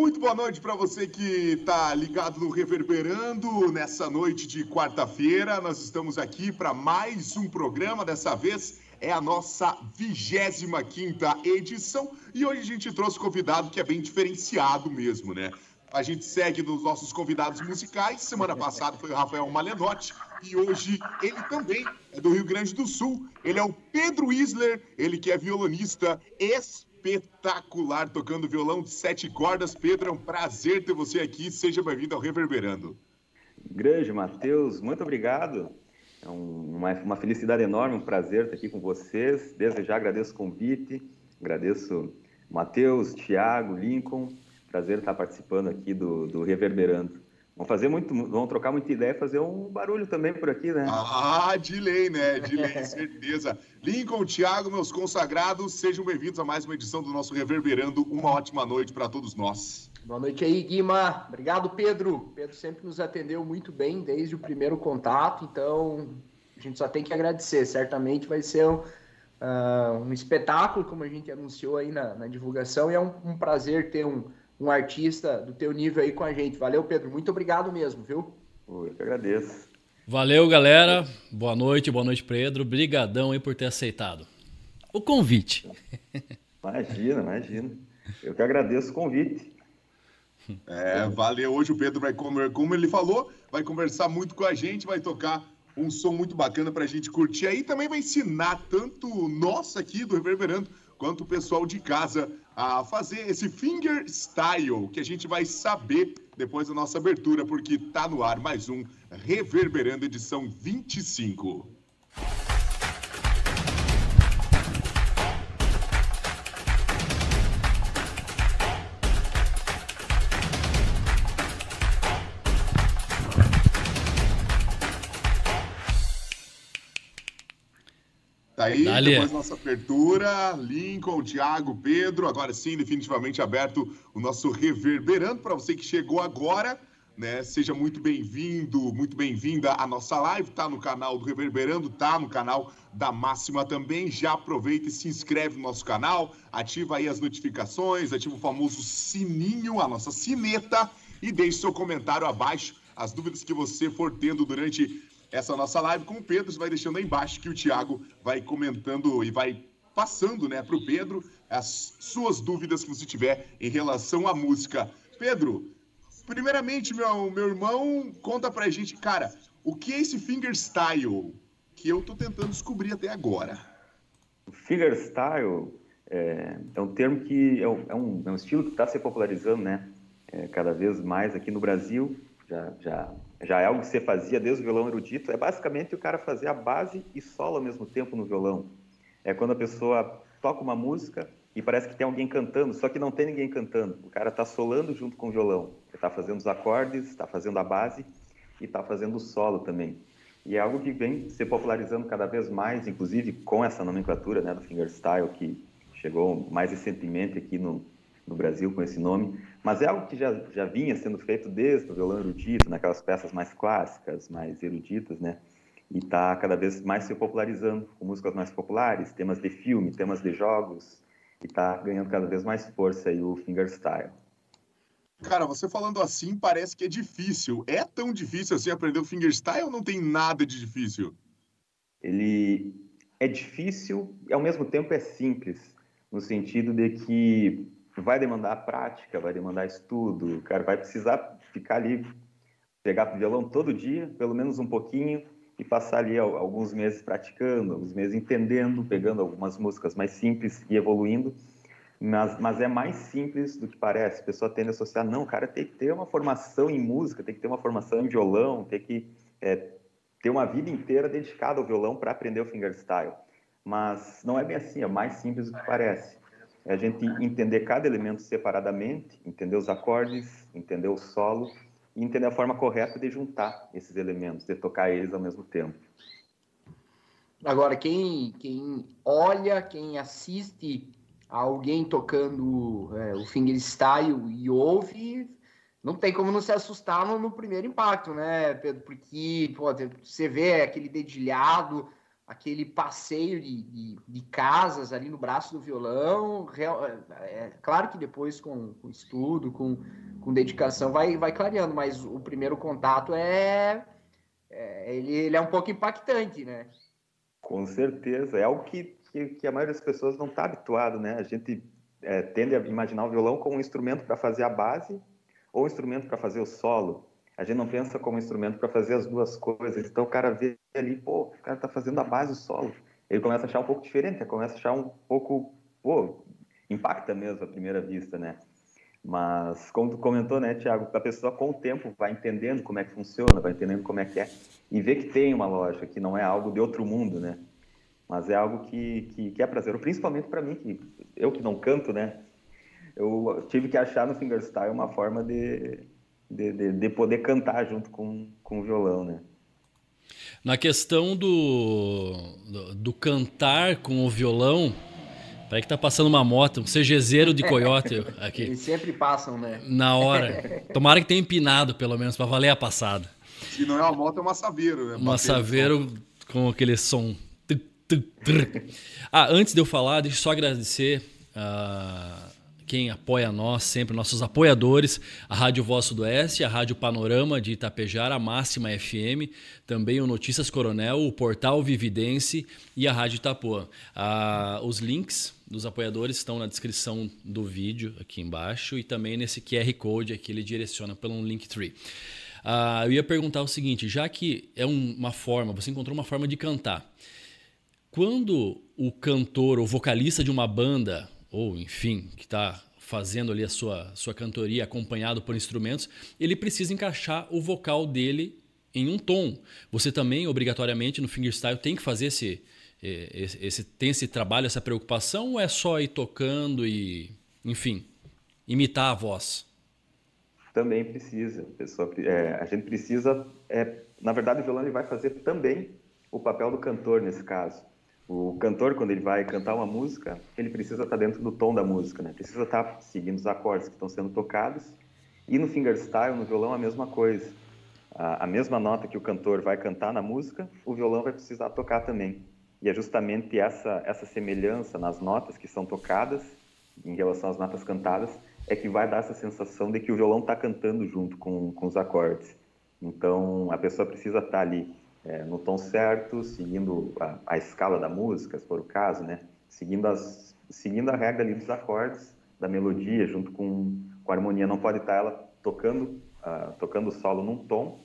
Muito boa noite para você que está ligado no Reverberando nessa noite de quarta-feira. Nós estamos aqui para mais um programa. Dessa vez é a nossa 25 edição e hoje a gente trouxe um convidado que é bem diferenciado mesmo, né? A gente segue nos nossos convidados musicais. Semana passada foi o Rafael Malenotti e hoje ele também é do Rio Grande do Sul. Ele é o Pedro Isler, ele que é violonista, ex espetacular tocando violão de sete cordas. Pedro, é um prazer ter você aqui. Seja bem-vindo ao Reverberando. Grande, Matheus, muito obrigado. É uma, uma, felicidade enorme, um prazer estar aqui com vocês. Desde já agradeço o convite, agradeço Matheus, Thiago, Lincoln. Prazer estar participando aqui do, do Reverberando. Vamos fazer muito, vamos trocar muita ideia, fazer um barulho também por aqui, né? Ah, de lei, né? De lei, certeza. Lincoln, Thiago, meus consagrados, sejam bem-vindos a mais uma edição do nosso Reverberando. Uma ótima noite para todos nós. Boa noite aí, Guima. Obrigado, Pedro. Pedro sempre nos atendeu muito bem desde o primeiro contato, então a gente só tem que agradecer. Certamente vai ser um, uh, um espetáculo, como a gente anunciou aí na, na divulgação, e é um, um prazer ter um um artista do teu nível aí com a gente. Valeu, Pedro. Muito obrigado mesmo, viu? Eu que agradeço. Valeu, galera. Boa noite, boa noite, Pedro. Brigadão aí por ter aceitado o convite. Imagina, imagina. Eu que agradeço o convite. É, valeu. Hoje o Pedro vai comer, como ele falou, vai conversar muito com a gente, vai tocar um som muito bacana para a gente curtir aí. Também vai ensinar tanto nós aqui do Reverberando quanto o pessoal de casa a fazer esse finger style que a gente vai saber depois da nossa abertura, porque tá no ar mais um Reverberando edição 25. Tá aí, Dali. depois nossa abertura, Lincoln, Thiago, Pedro, agora sim, definitivamente aberto o nosso Reverberando para você que chegou agora, né? Seja muito bem-vindo, muito bem-vinda à nossa live, tá no canal do Reverberando, tá no canal da Máxima também. Já aproveita e se inscreve no nosso canal, ativa aí as notificações, ativa o famoso sininho, a nossa sineta e deixe seu comentário abaixo, as dúvidas que você for tendo durante essa nossa live com o Pedro. Você vai deixando aí embaixo que o Thiago vai comentando e vai passando né, para o Pedro as suas dúvidas que você tiver em relação à música. Pedro, primeiramente, meu, meu irmão, conta pra gente, cara, o que é esse fingerstyle que eu tô tentando descobrir até agora? Fingerstyle é, é um termo que é um, é um, é estilo que está se popularizando, né? É, cada vez mais aqui no Brasil. Já, já já é algo que você fazia desde o violão erudito, é basicamente o cara fazer a base e solo ao mesmo tempo no violão. É quando a pessoa toca uma música e parece que tem alguém cantando, só que não tem ninguém cantando. O cara está solando junto com o violão. Ele está fazendo os acordes, está fazendo a base e está fazendo o solo também. E é algo que vem se popularizando cada vez mais, inclusive com essa nomenclatura né, do fingerstyle, que chegou mais recentemente aqui no, no Brasil com esse nome, mas é algo que já, já vinha sendo feito desde o violão erudito, naquelas peças mais clássicas, mais eruditas, né? E está cada vez mais se popularizando com músicas mais populares, temas de filme, temas de jogos, e está ganhando cada vez mais força aí o fingerstyle. Cara, você falando assim parece que é difícil. É tão difícil assim aprender o fingerstyle ou não tem nada de difícil? Ele é difícil e ao mesmo tempo é simples, no sentido de que vai demandar prática, vai demandar estudo, cara vai precisar ficar ali, pegar o violão todo dia, pelo menos um pouquinho, e passar ali alguns meses praticando, alguns meses entendendo, pegando algumas músicas mais simples e evoluindo. Mas, mas é mais simples do que parece. A pessoa tende a associar, não, cara tem que ter uma formação em música, tem que ter uma formação em violão, tem que é, ter uma vida inteira dedicada ao violão para aprender o fingerstyle. Mas não é bem assim, é mais simples do que parece é a gente entender cada elemento separadamente, entender os acordes, entender o solo e entender a forma correta de juntar esses elementos, de tocar eles ao mesmo tempo. Agora, quem, quem olha, quem assiste alguém tocando é, o fingerstyle e ouve, não tem como não se assustar no, no primeiro impacto, né, Pedro? Porque pô, você vê aquele dedilhado, aquele passeio de, de, de, casas ali no braço do violão. Real, é, é, claro que depois com, com, estudo, com, com dedicação, vai, vai clareando, mas o primeiro contato é, é ele, ele é um pouco impactante, né? Com certeza, é algo que, que, que a maioria das pessoas não está habituado, né? A gente é, tende a imaginar o violão como um instrumento para fazer a base ou um instrumento para fazer o solo. A gente não pensa como instrumento para fazer as duas coisas. Então o cara vê ali, pô, o cara está fazendo a base, o solo. Ele começa a achar um pouco diferente, começa a achar um pouco, pô, impacta mesmo à primeira vista, né? Mas, como tu comentou, né, Tiago, a pessoa com o tempo vai entendendo como é que funciona, vai entendendo como é que é, e vê que tem uma lógica, que não é algo de outro mundo, né? Mas é algo que, que, que é prazeroso, principalmente para mim, que eu que não canto, né? Eu tive que achar no fingerstyle uma forma de, de, de, de poder cantar junto com, com o violão, né? Na questão do, do, do cantar com o violão, Parece que tá passando uma moto, um CGZero de coiote aqui. Eles sempre passam, né? Na hora. Tomara que tenha empinado, pelo menos, para valer a passada. Se não é uma moto, é uma Saveiro, né? Uma Saveiro com aquele som. Ah, antes de eu falar, deixa eu só agradecer uh, quem apoia nós, sempre nossos apoiadores, a Rádio Voz Sudoeste, a Rádio Panorama de Itapejara, a Máxima FM, também o Notícias Coronel, o Portal Vividense e a Rádio Itapuã. Ah, os links dos apoiadores estão na descrição do vídeo aqui embaixo e também nesse QR Code aqui ele direciona pelo Linktree. Ah, eu ia perguntar o seguinte, já que é uma forma, você encontrou uma forma de cantar, quando o cantor ou vocalista de uma banda ou enfim, que está fazendo ali a sua, sua cantoria acompanhado por instrumentos, ele precisa encaixar o vocal dele em um tom. Você também, obrigatoriamente, no fingerstyle, tem que fazer esse, esse, esse, tem esse trabalho, essa preocupação, ou é só ir tocando e, enfim, imitar a voz? Também precisa. Pessoa, é, a gente precisa, é, na verdade, o violão ele vai fazer também o papel do cantor nesse caso. O cantor, quando ele vai cantar uma música, ele precisa estar dentro do tom da música, né? Precisa estar seguindo os acordes que estão sendo tocados. E no fingerstyle, no violão, a mesma coisa. A, a mesma nota que o cantor vai cantar na música, o violão vai precisar tocar também. E é justamente essa, essa semelhança nas notas que são tocadas, em relação às notas cantadas, é que vai dar essa sensação de que o violão está cantando junto com, com os acordes. Então, a pessoa precisa estar ali é, no tom certo, seguindo a, a, escala da música, se for o caso, né? Seguindo, as, seguindo a regra ali dos acordes, da melodia, junto com, com a harmonia. Não pode estar ela tocando, uh, tocando o solo num tom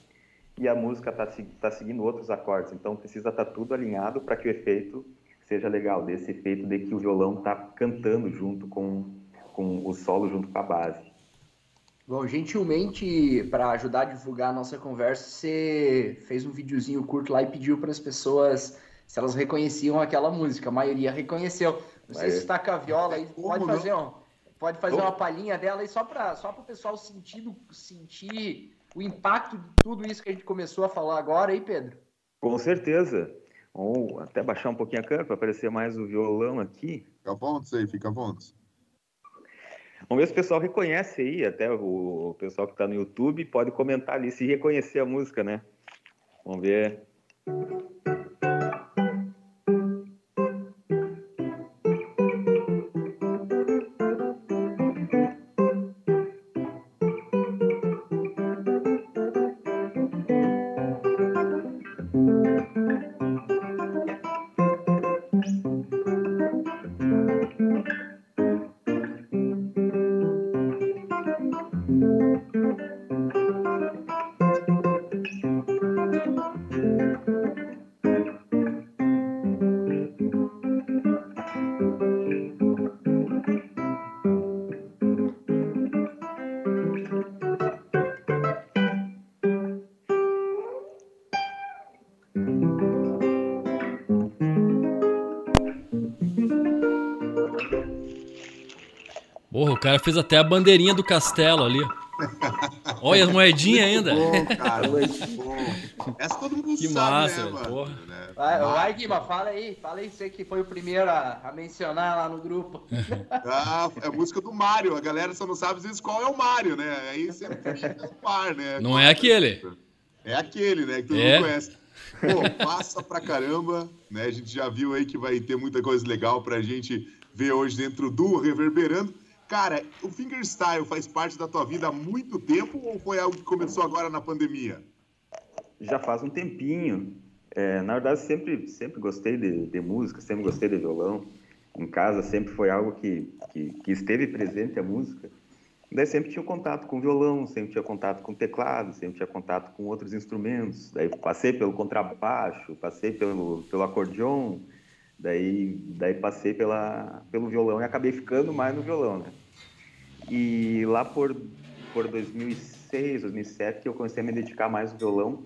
e a música está tá seguindo outros acordes. Então precisa estar tá tudo alinhado para que o efeito seja legal, desse efeito de que o violão está cantando junto com, com o solo, junto com a base. Bom, gentilmente, para ajudar a divulgar a nossa conversa, você fez um videozinho curto lá e pediu para as pessoas se elas reconheciam aquela música. A maioria reconheceu. Não sei se está com a viola aí, pode fazer, um, pode fazer uma palhinha dela aí só para só o pessoal sentir, sentir o impacto de tudo isso que a gente começou a falar agora, aí, Pedro? Com certeza. Ou até baixar um pouquinho a câmera para aparecer mais o violão aqui. Fica a pontos aí, fica a pontos. Vamos ver se o pessoal reconhece aí, até o pessoal que está no YouTube pode comentar ali se reconhecer a música, né? Vamos ver. Cara fez até a bandeirinha do castelo ali. Olha as moedinhas ainda. Bom, cara, bom. Essa todo mundo que sabe, massa, né, mano? Né? Vai, vai, Guima, fala aí. Fala aí, você que foi o primeiro a, a mencionar lá no grupo. Ah, é a música do Mario. A galera só não sabe às vezes qual é o Mario, né? Aí sempre fica no par, né? Não é aquele. É aquele, né? Que todo é. mundo conhece. Pô, passa pra caramba, né? A gente já viu aí que vai ter muita coisa legal pra gente ver hoje dentro do Reverberando. Cara, o fingerstyle faz parte da tua vida há muito tempo ou foi algo que começou agora na pandemia? Já faz um tempinho. É, na verdade, sempre, sempre gostei de, de, música, sempre gostei de violão. Em casa sempre foi algo que, que, que esteve presente a música. Daí sempre tinha contato com violão, sempre tinha contato com teclado, sempre tinha contato com outros instrumentos. Daí passei pelo contrabaixo, passei pelo, pelo acordeon, daí, daí passei pela, pelo violão e acabei ficando mais no violão, né? E lá por, por 2006, 2007 que eu comecei a me dedicar mais ao violão.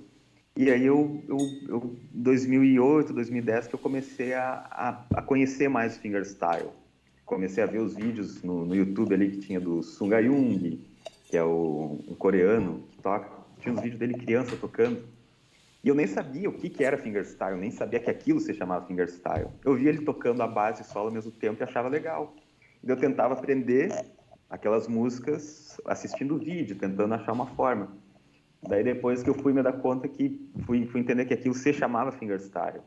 E aí eu, eu, eu 2008, 2010 que eu comecei a, a, a conhecer mais fingerstyle comecei a ver os vídeos no, no YouTube ali que tinha do Sunga Jung, que é o, um coreano que toca. Tinha uns vídeos dele criança tocando. E eu nem sabia o que, que era fingerstyle, nem sabia que aquilo se chamava fingerstyle. Eu via ele tocando a base e solo ao mesmo tempo e achava legal. E eu tentava aprender aquelas músicas assistindo vídeo, tentando achar uma forma. Daí depois que eu fui me dar conta que fui, fui entender que aquilo se chamava fingerstyle.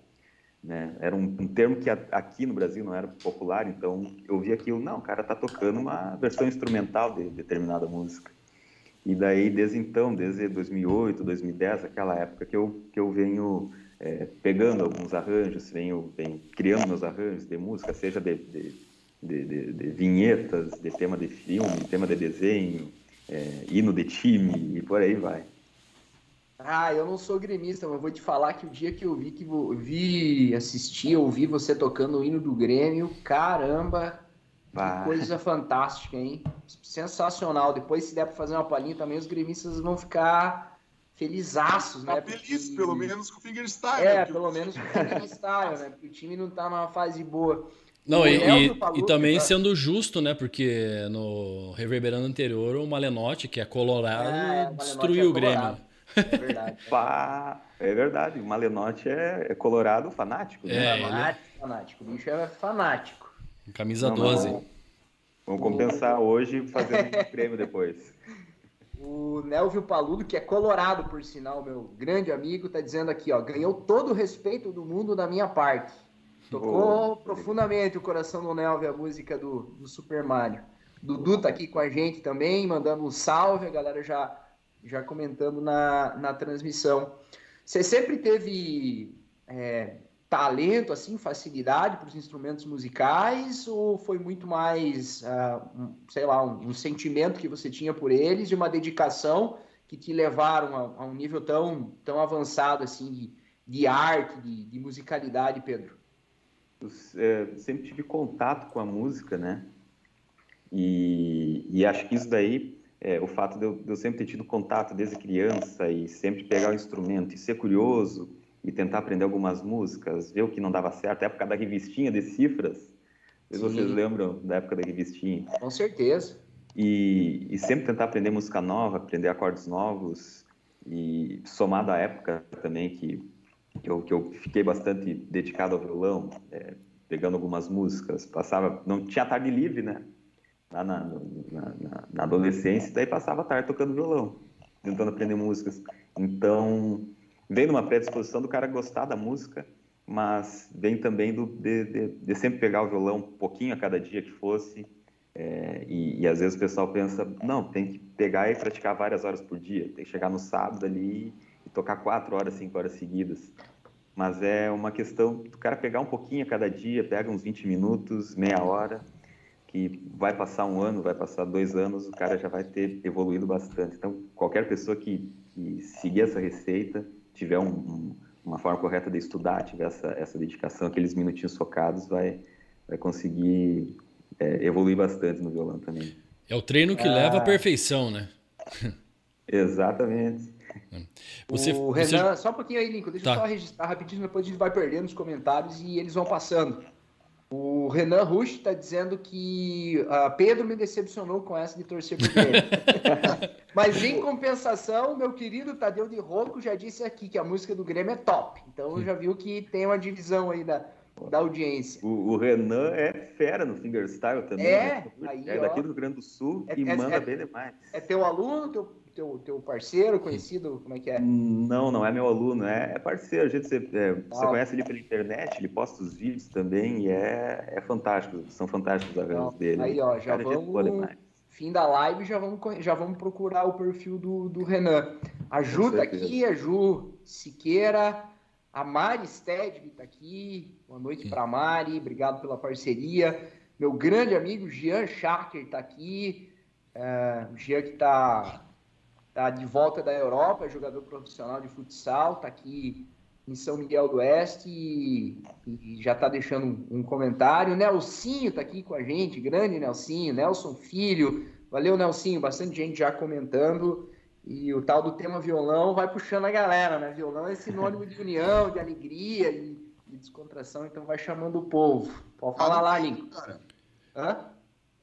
Né? Era um, um, termo que aqui no Brasil não era popular, então eu vi aquilo, não, o cara tá tocando uma versão instrumental de determinada música. E daí, desde então, desde 2008, 2010, aquela época que eu, que eu venho é, pegando alguns arranjos, venho, venho criando meus arranjos de música, seja de, de, de, de vinhetas, de tema de filme, tema de desenho, é, hino de time e por aí vai. Ah, eu não sou gremista, mas vou te falar que o dia que eu vi que vi assistir, ouvi você tocando o hino do Grêmio, caramba. Que coisa fantástica, hein? Sensacional. Depois, se der para fazer uma palhinha também, os gremistas vão ficar felizaços, né? Tá feliz, Porque... pelo menos com o fingerstyle. É, né? pelo menos com o fingerstyle, né? Porque o time não tá numa fase boa. Não, e, e, e, também tá... sendo justo, né? Porque no reverberando anterior, o Malenotti, que é colorado, é, destruiu é o Grêmio. É verdade. Pá, é verdade. O Malenotti é, é colorado fanático. Né? É, fanático, fanático. O bicho é fanático. Camisa não, 12. Não, vamos compensar hoje fazendo um prêmio depois. O Nelvio Paludo, que é colorado, por sinal, meu grande amigo, tá dizendo aqui, ó, ganhou todo o respeito do mundo da minha parte. Tocou oh. profundamente o coração do Nelvio a música do, do Super Mario. Dudu tá aqui com a gente também, mandando um salve, a galera já já comentando na, na transmissão. Você sempre teve é, talento, assim, facilidade para os instrumentos musicais ou foi muito mais, uh, um, sei lá, um, um, sentimento que você tinha por eles e uma dedicação que te levaram a, a um nível tão, tão avançado, assim, de, de arte, de, de musicalidade, Pedro? Eu, é, sempre tive contato com a música, né? E, e acho que isso daí é, o fato de eu, de eu, sempre ter tido contato desde criança e sempre pegar o instrumento e ser curioso e tentar aprender algumas músicas, ver o que não dava certo, a época da revistinha de cifras, se vocês lembram da época da revistinha. Com certeza. E, e, sempre tentar aprender música nova, aprender acordes novos e somado à época também que, que, eu, que eu fiquei bastante dedicado ao violão, é, pegando algumas músicas, passava, não tinha tarde livre, né? lá na, na, na, na adolescência, daí passava a tarde tocando violão, tentando aprender músicas. Então, vem numa predisposição do cara gostar da música, mas vem também do, de, de, de sempre pegar o violão um pouquinho a cada dia que fosse. É, e, e, às vezes o pessoal pensa, não, tem que pegar e praticar várias horas por dia, tem que chegar no sábado ali e tocar quatro horas, cinco horas seguidas. Mas é uma questão do cara pegar um pouquinho a cada dia, pega uns 20 minutos, meia hora, que vai passar um ano, vai passar dois anos, o cara já vai ter evoluído bastante. Então, qualquer pessoa que, que seguir essa receita, tiver um, um, uma forma correta de estudar, tiver essa, essa dedicação, aqueles minutinhos focados, vai, vai conseguir é, evoluir bastante no violão também. É o treino que ah, leva à perfeição, né? Exatamente. Você, o Renan, só um pouquinho aí, Lincoln, deixa tá. eu só registrar rapidinho, depois a gente vai perdendo os comentários e eles vão passando. O Renan Rush está dizendo que uh, Pedro me decepcionou com essa de torcer por ele. Mas em compensação, meu querido Tadeu de Ronco já disse aqui que a música do Grêmio é top. Então já viu que tem uma divisão aí da, da audiência. O, o, Renan é fera no fingerstyle também. É, né? aí, é daqui ó, do Rio Grande do Sul é, e é, manda é, bem demais. É teu aluno, teu, teu, teu parceiro, conhecido, como é que é? Não, não é meu aluno, é, é parceiro. A gente, você, é, você conhece ele pela internet, ele posta os vídeos também e é, é fantástico. São fantásticos os arranjos dele. Aí, ó, já vamos... Fim da live, já vamos, já vamos procurar o perfil do, do Renan. A Ju tá aqui, a Ju Siqueira, a Mari Stedby está aqui. Boa noite para Mari, obrigado pela parceria. Meu grande amigo Jean Schacker está aqui. É, o Jean que está tá de volta da Europa, é jogador profissional de futsal, está aqui em São Miguel do Oeste e, e já está deixando um, comentário. Nelsinho está aqui com a gente, grande Nelsinho, Nelson Filho. Valeu, Nelsinho, bastante gente já comentando. E o tal do tema violão vai puxando a galera, né? Violão é sinônimo de união, de alegria e de descontração, então vai chamando o povo. Pode falar ah, lá, Lincoln. Hã?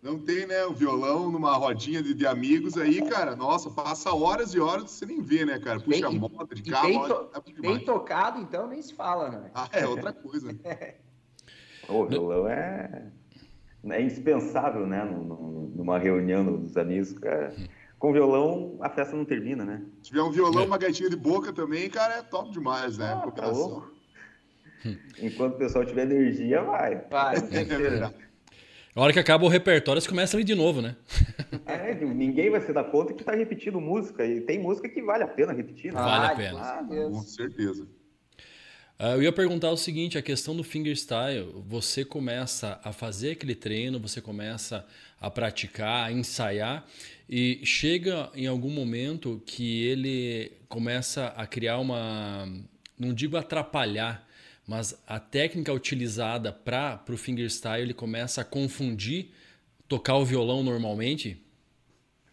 Não tem, né? O violão numa rodinha de, de, amigos aí, cara. Nossa, passa horas e horas você nem vê, né, cara? Puxa bem, moto de carro. Bem, to é bem, tocado, então, nem se fala, né? Ah, é outra coisa. o violão é, é indispensável, né? Numa reunião dos amigos, cara com violão, a festa não termina, né? Se tiver um violão, é. uma gaitinha de boca também, cara, é top demais, né? Ah, tá Enquanto o pessoal tiver energia, vai. Vai, é verdade. A hora que acaba o repertório, você começa ali de novo, né? É, ninguém vai se dar conta que tá repetindo música. E tem música que vale a pena repetir. Né? Vale a pena. Ah, com certeza. Uh, eu ia perguntar o seguinte, a questão do fingerstyle, você começa a fazer aquele treino, você começa a praticar, a ensaiar, e chega em algum momento que ele começa a criar uma. Não digo atrapalhar, mas a técnica utilizada para o fingerstyle ele começa a confundir tocar o violão normalmente?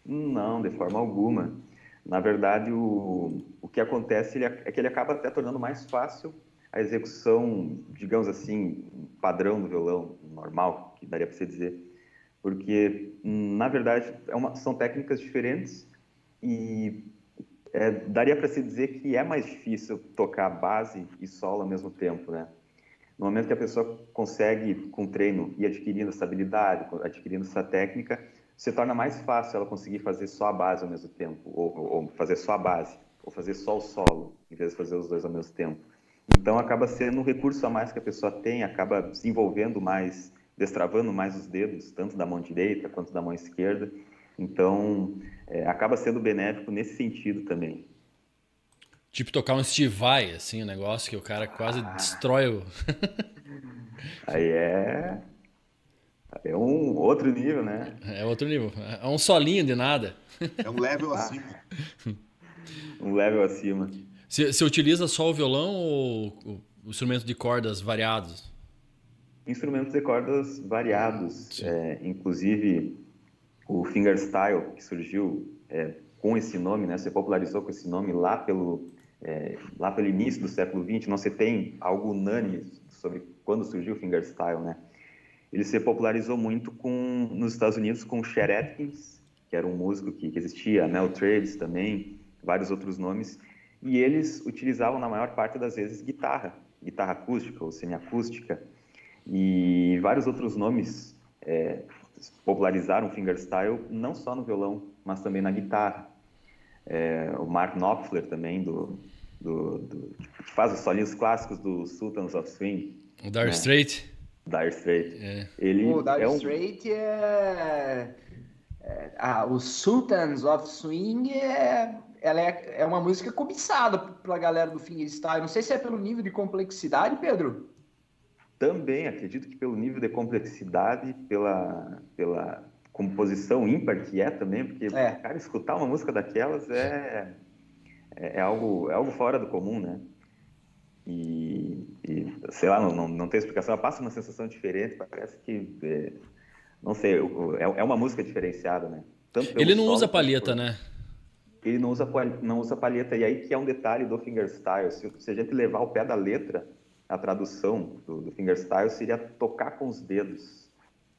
Não, de forma alguma. Na verdade, o, o que acontece é que ele acaba até tornando mais fácil a execução, digamos assim, padrão do violão, normal, que daria para você dizer porque na verdade é uma, são técnicas diferentes e é, daria para se dizer que é mais difícil tocar base e solo ao mesmo tempo, né? No momento que a pessoa consegue, com treino, ir adquirindo essa habilidade, adquirindo essa técnica, se torna mais fácil ela conseguir fazer só a base ao mesmo tempo, ou, ou fazer só a base, ou fazer só o solo, em vez de fazer os dois ao mesmo tempo. Então, acaba sendo um recurso a mais que a pessoa tem, acaba desenvolvendo mais destravando mais os dedos, tanto da mão direita quanto da mão esquerda. Então, é, acaba sendo benéfico nesse sentido também. Tipo tocar um Steve Vai, assim, um negócio que o cara quase ah. destrói o... Aí é... É um outro nível, né? É outro nível. É um solinho de nada. É um level ah. acima. um level acima. Você, você utiliza só o violão ou o instrumento de cordas variados? instrumentos de cordas variados, é, inclusive o fingerstyle que surgiu é, com esse nome, né, se popularizou com esse nome lá pelo é, lá pelo início do século XX. Não se tem algo unânime sobre quando surgiu o fingerstyle, né? Ele se popularizou muito com nos Estados Unidos com Chet Atkins, que era um músico que, que existia, Mel Travis também, vários outros nomes, e eles utilizavam na maior parte das vezes guitarra, guitarra acústica ou semiacústica e vários outros nomes é, popularizaram o fingerstyle não só no violão, mas também na guitarra. É, o Mark Knopfler também, do, do, do, que faz os solinhos clássicos do Sultans of Swing. O Dire né? Straits? Dire Straits. É. Ele o Dire é um... É... é... Ah, o Sultans of Swing é... Ela é, é uma música cobiçada pela galera do fingerstyle. Não sei se é pelo nível de complexidade, Pedro. Também acredito que pelo nível de complexidade, pela, pela composição ímpar que é também, porque, é. cara, escutar uma música daquelas é, é, é, algo, é algo fora do comum, né? E, e sei lá, não, não, não tem explicação, ela passa uma sensação diferente, parece que, é, não sei, é, é uma música diferenciada, né? Ele não usa palheta, né? Ele não usa, não usa palheta, e aí que é um detalhe do fingerstyle, se, se a gente levar o pé da letra, a tradução do, do fingerstyle seria tocar com os dedos,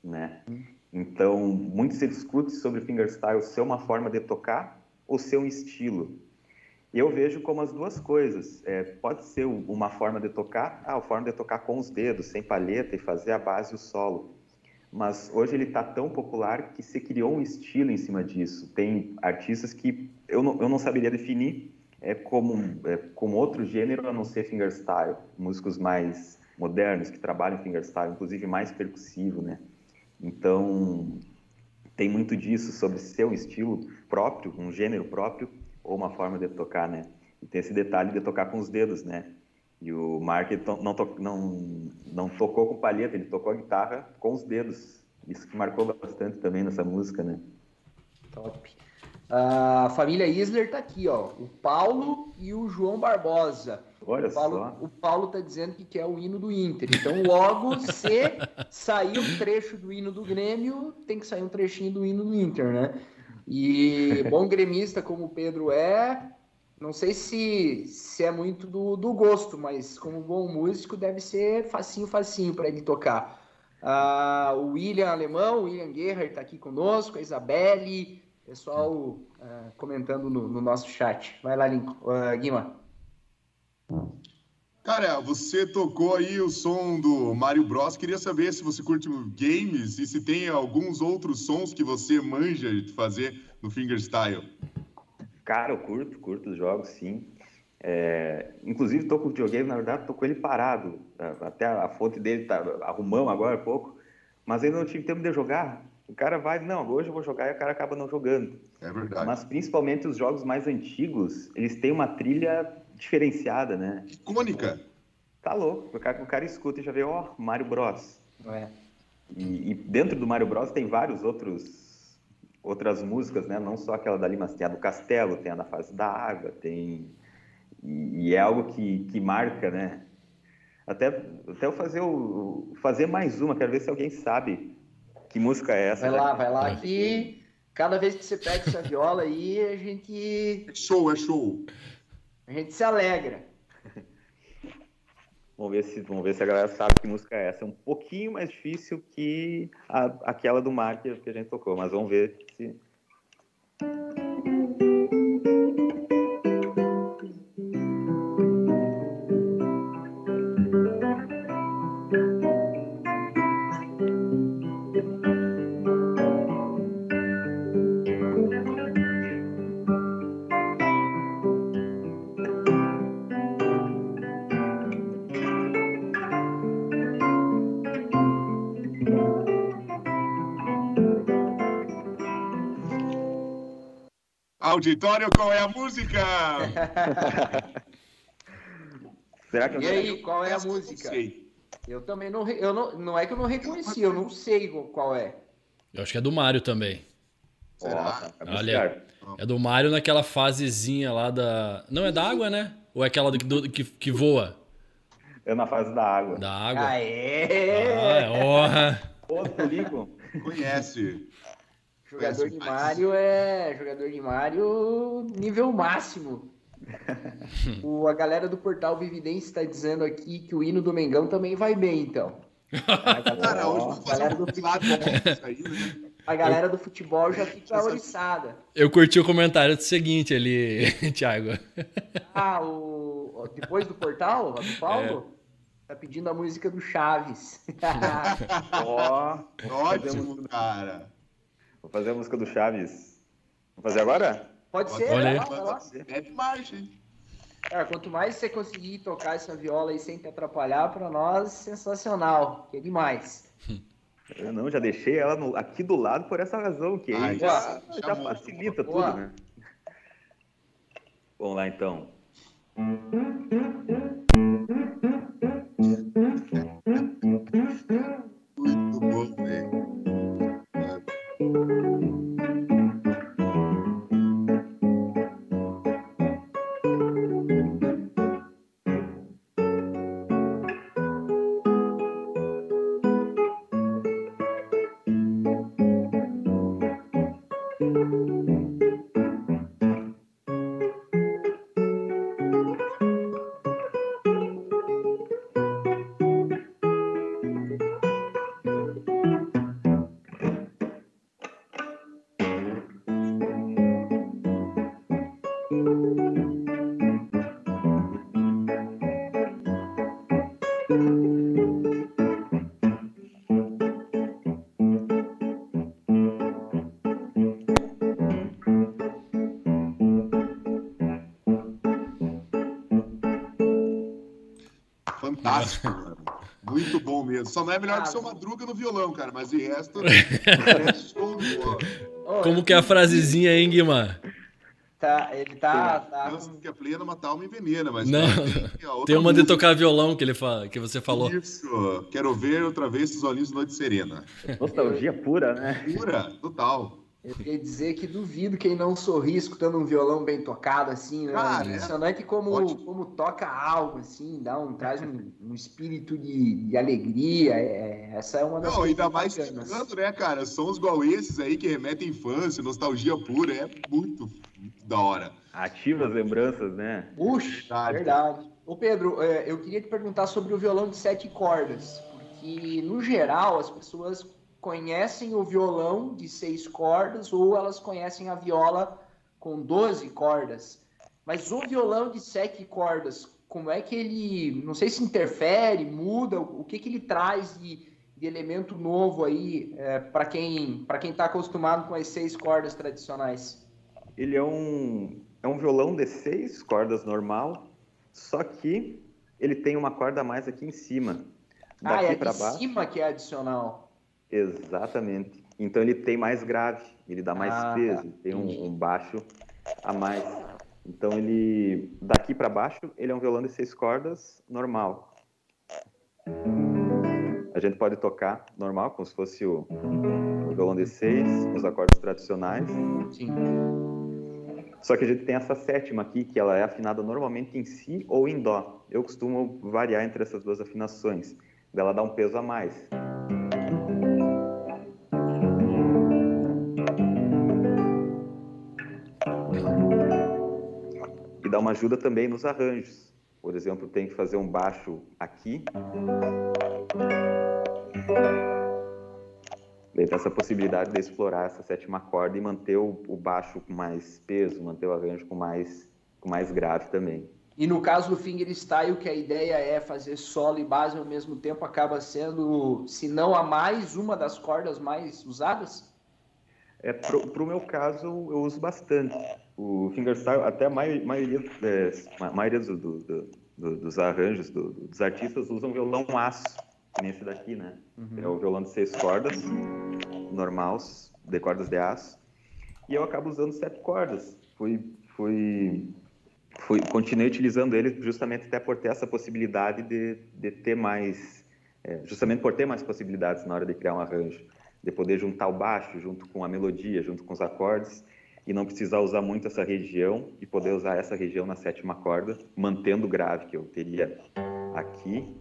né? Então, muito se discute sobre fingerstyle ser uma forma de tocar ou ser um estilo. Eu vejo como as duas coisas. É, pode ser uma forma de tocar, ah, a forma de tocar com os dedos, sem palheta e fazer a base e o solo. Mas hoje ele está tão popular que se criou um estilo em cima disso. Tem artistas que eu não, eu não saberia definir é, como, é, como outro gênero a não ser fingerstyle. Músicos mais modernos que trabalham fingerstyle, inclusive mais percussivo, né? Então, tem muito disso sobre ser um estilo próprio, um gênero próprio, ou uma forma de tocar, né? E tem esse detalhe de tocar com os dedos, né? E o Mark não, to não, não tocou com palheta, ele tocou a guitarra com os dedos. Isso que marcou bastante também nessa música, né? Top. A família Isler está aqui, ó. O Paulo e o João Barbosa. Olha o Paulo, só. O Paulo está dizendo que quer o hino do Inter. Então, logo, se sair um trecho do hino do Grêmio, tem que sair um trechinho do hino do Inter, né? E bom gremista como o Pedro é, não sei se, se é muito do, do gosto, mas como bom músico deve ser facinho, facinho para ele tocar. Ah, o William Alemão, o William Guerra está aqui conosco, a Isabelle, pessoal uh, comentando no, no, nosso chat. Vai lá, Lincoln. Uh, Guima. Cara, você tocou aí o som do Mario Bros. Queria saber se você curte games e se tem alguns outros sons que você manja de fazer no fingerstyle. Cara, eu curto, curto os jogos, sim. É, inclusive, estou com o videogame, na verdade, estou com ele parado. Até a fonte dele tá arrumamos agora há pouco. Mas ainda não tive tempo de jogar. O cara vai, não, hoje eu vou jogar e o cara acaba não jogando. É verdade. Mas principalmente os jogos mais antigos, eles têm uma trilha diferenciada, né? Icônica. Tá louco. O cara, o cara escuta e já vê, ó, oh, Mario Bros. É. E, e, dentro do Mario Bros tem vários outros outras músicas, né? Não só aquela dali, mas tem a do Castelo, tem a da Fase da Água, tem... E, e é algo que, que marca, né? Até, até eu fazer, o, fazer mais uma, quero ver se alguém sabe que música é essa. Vai né? lá, vai lá, que cada vez que você pega essa viola aí, a gente... É show, é show. A gente se alegra. Vamos ver, se, vamos ver se a galera sabe que música é essa. É um pouquinho mais difícil que a, aquela do Marker que a gente tocou, mas vamos ver se, Auditório, qual é a música? Será que eu e aí, qual é a música? Eu também não, eu não, não é que eu não reconheci, eu não sei qual é. Eu acho que é do Mario também. Será? Olha, é do Mario naquela fasezinha lá da. Não é da água, né? Ou é aquela do, do que, que voa? É na fase da água. Da água. Aê! Ah, é honra. Outro. Conhece. Jogador de Mario é jogador de Mario nível máximo. o, a galera do portal Vividência está dizendo aqui que o hino do Mengão também vai bem, então. A galera, Cara, hoje a galera do futebol, né? a galera do futebol já fica oriçada. Eu curti o comentário do seguinte ali, Thiago. Ah, o, depois do portal, do Paulo? É. Tá pedindo a música do Chaves. Ó, oh, ótimo, cara. Vou fazer a música do Chaves. Vamos fazer agora? Pode ser, Olha lá, É marcha, hein? É, quanto mais você conseguir tocar essa viola aí sem te atrapalhar, para nós, sensacional. Que é demais. Eu não, já deixei ela no, aqui do lado por essa razão, que aí já, já, facilita tudo, né? Vamos lá, então. Não é melhor que o seu Madruga no violão, cara, mas de resto, é. Como que é a frasezinha, hein, Guimar? Tá, ele tá. tá que a plena matar alma envenena, mas. Não, tem, tem uma música. de tocar violão que, ele fala, que você falou. Isso, quero ver outra vez os olhinhos de Noite Serena. Nostalgia pura, né? Pura, total. Eu queria dizer que duvido quem não sorri escutando um violão bem tocado, assim, né? Cara, é impressionante é. como, como toca algo, assim, dá um, traz um, um espírito de, de alegria. É, essa é uma das Não, ainda mais tocando, né, cara? Sons igual esses aí que remetem à infância, nostalgia pura, é muito, muito da hora. Ativa as lembranças, né? Puxa, verdade. Ô Pedro, é, eu queria te perguntar sobre o violão de sete cordas, porque no geral as pessoas conhecem o violão de seis cordas ou elas conhecem a viola com 12 cordas. Mas o violão de sete cordas, como é que ele, não sei se interfere, muda, o que, que ele traz de, de elemento novo aí é, para quem para quem está acostumado com as seis cordas tradicionais? Ele é um é um violão de seis cordas normal, só que ele tem uma corda a mais aqui em cima. Daqui ah, é para baixo. cima que é adicional. Exatamente. Então ele tem mais grave, ele dá mais ah, peso, tá. tem um, um, baixo a mais. Então ele daqui para baixo ele é um violão de seis cordas normal. A gente pode tocar normal, como se fosse o, o violão de seis, os acordes tradicionais. Sim. Só que a gente tem essa sétima aqui, que ela é afinada normalmente em si ou em dó. Eu costumo variar entre essas duas afinações. Ela dá um peso a mais. E dá uma ajuda também nos arranjos. Por exemplo, tem que fazer um baixo aqui. Daí tem essa possibilidade de explorar essa sétima corda e manter o, o baixo com mais peso, manter o arranjo com mais, com mais grave também. E no caso do fingerstyle, que a ideia é fazer solo e base ao mesmo tempo, acaba sendo, se não a mais, uma das cordas mais usadas? É, para o meu caso, eu uso bastante. O fingerstyle, até a maioria, é, a maioria do, do, do, dos arranjos dos artistas usam violão aço, nesse daqui, né? Uhum. É o violão de seis cordas, normal, de cordas de aço. E eu acabo usando sete cordas. Fui, fui, fui, continuei utilizando ele justamente até por ter essa possibilidade de, de ter mais, é, justamente por ter mais possibilidades na hora de criar um arranjo de poder juntar o baixo junto com a melodia, junto com os acordes, e não precisar usar muito essa região e poder usar essa região na sétima corda, mantendo o grave que eu teria aqui.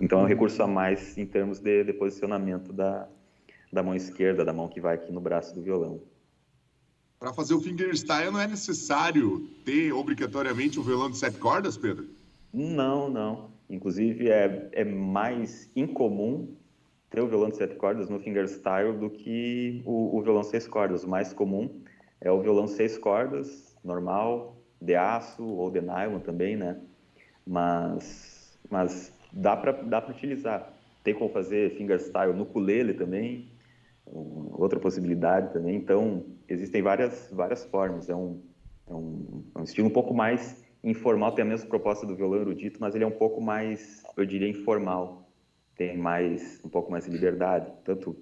Então é um recurso a mais em termos de, de posicionamento da, da mão esquerda, da mão que vai aqui no braço do violão. Para fazer o fingerstyle não é necessário ter obrigatoriamente um violão de sete cordas, Pedro? Não, não. Inclusive, é, é mais incomum ter o violão de sete cordas no fingerstyle do que o, o violão seis cordas. O mais comum é o violão seis cordas, normal, de aço ou de nylon também, né? Mas, mas dá para dá utilizar. Tem como fazer fingerstyle no ukulele também, outra possibilidade também. Então, existem várias, várias formas. É um, é um, é um estilo um pouco mais informal tem a mesma proposta do violão erudito, mas ele é um pouco mais, eu diria, informal. Tem mais, um pouco mais de liberdade, tanto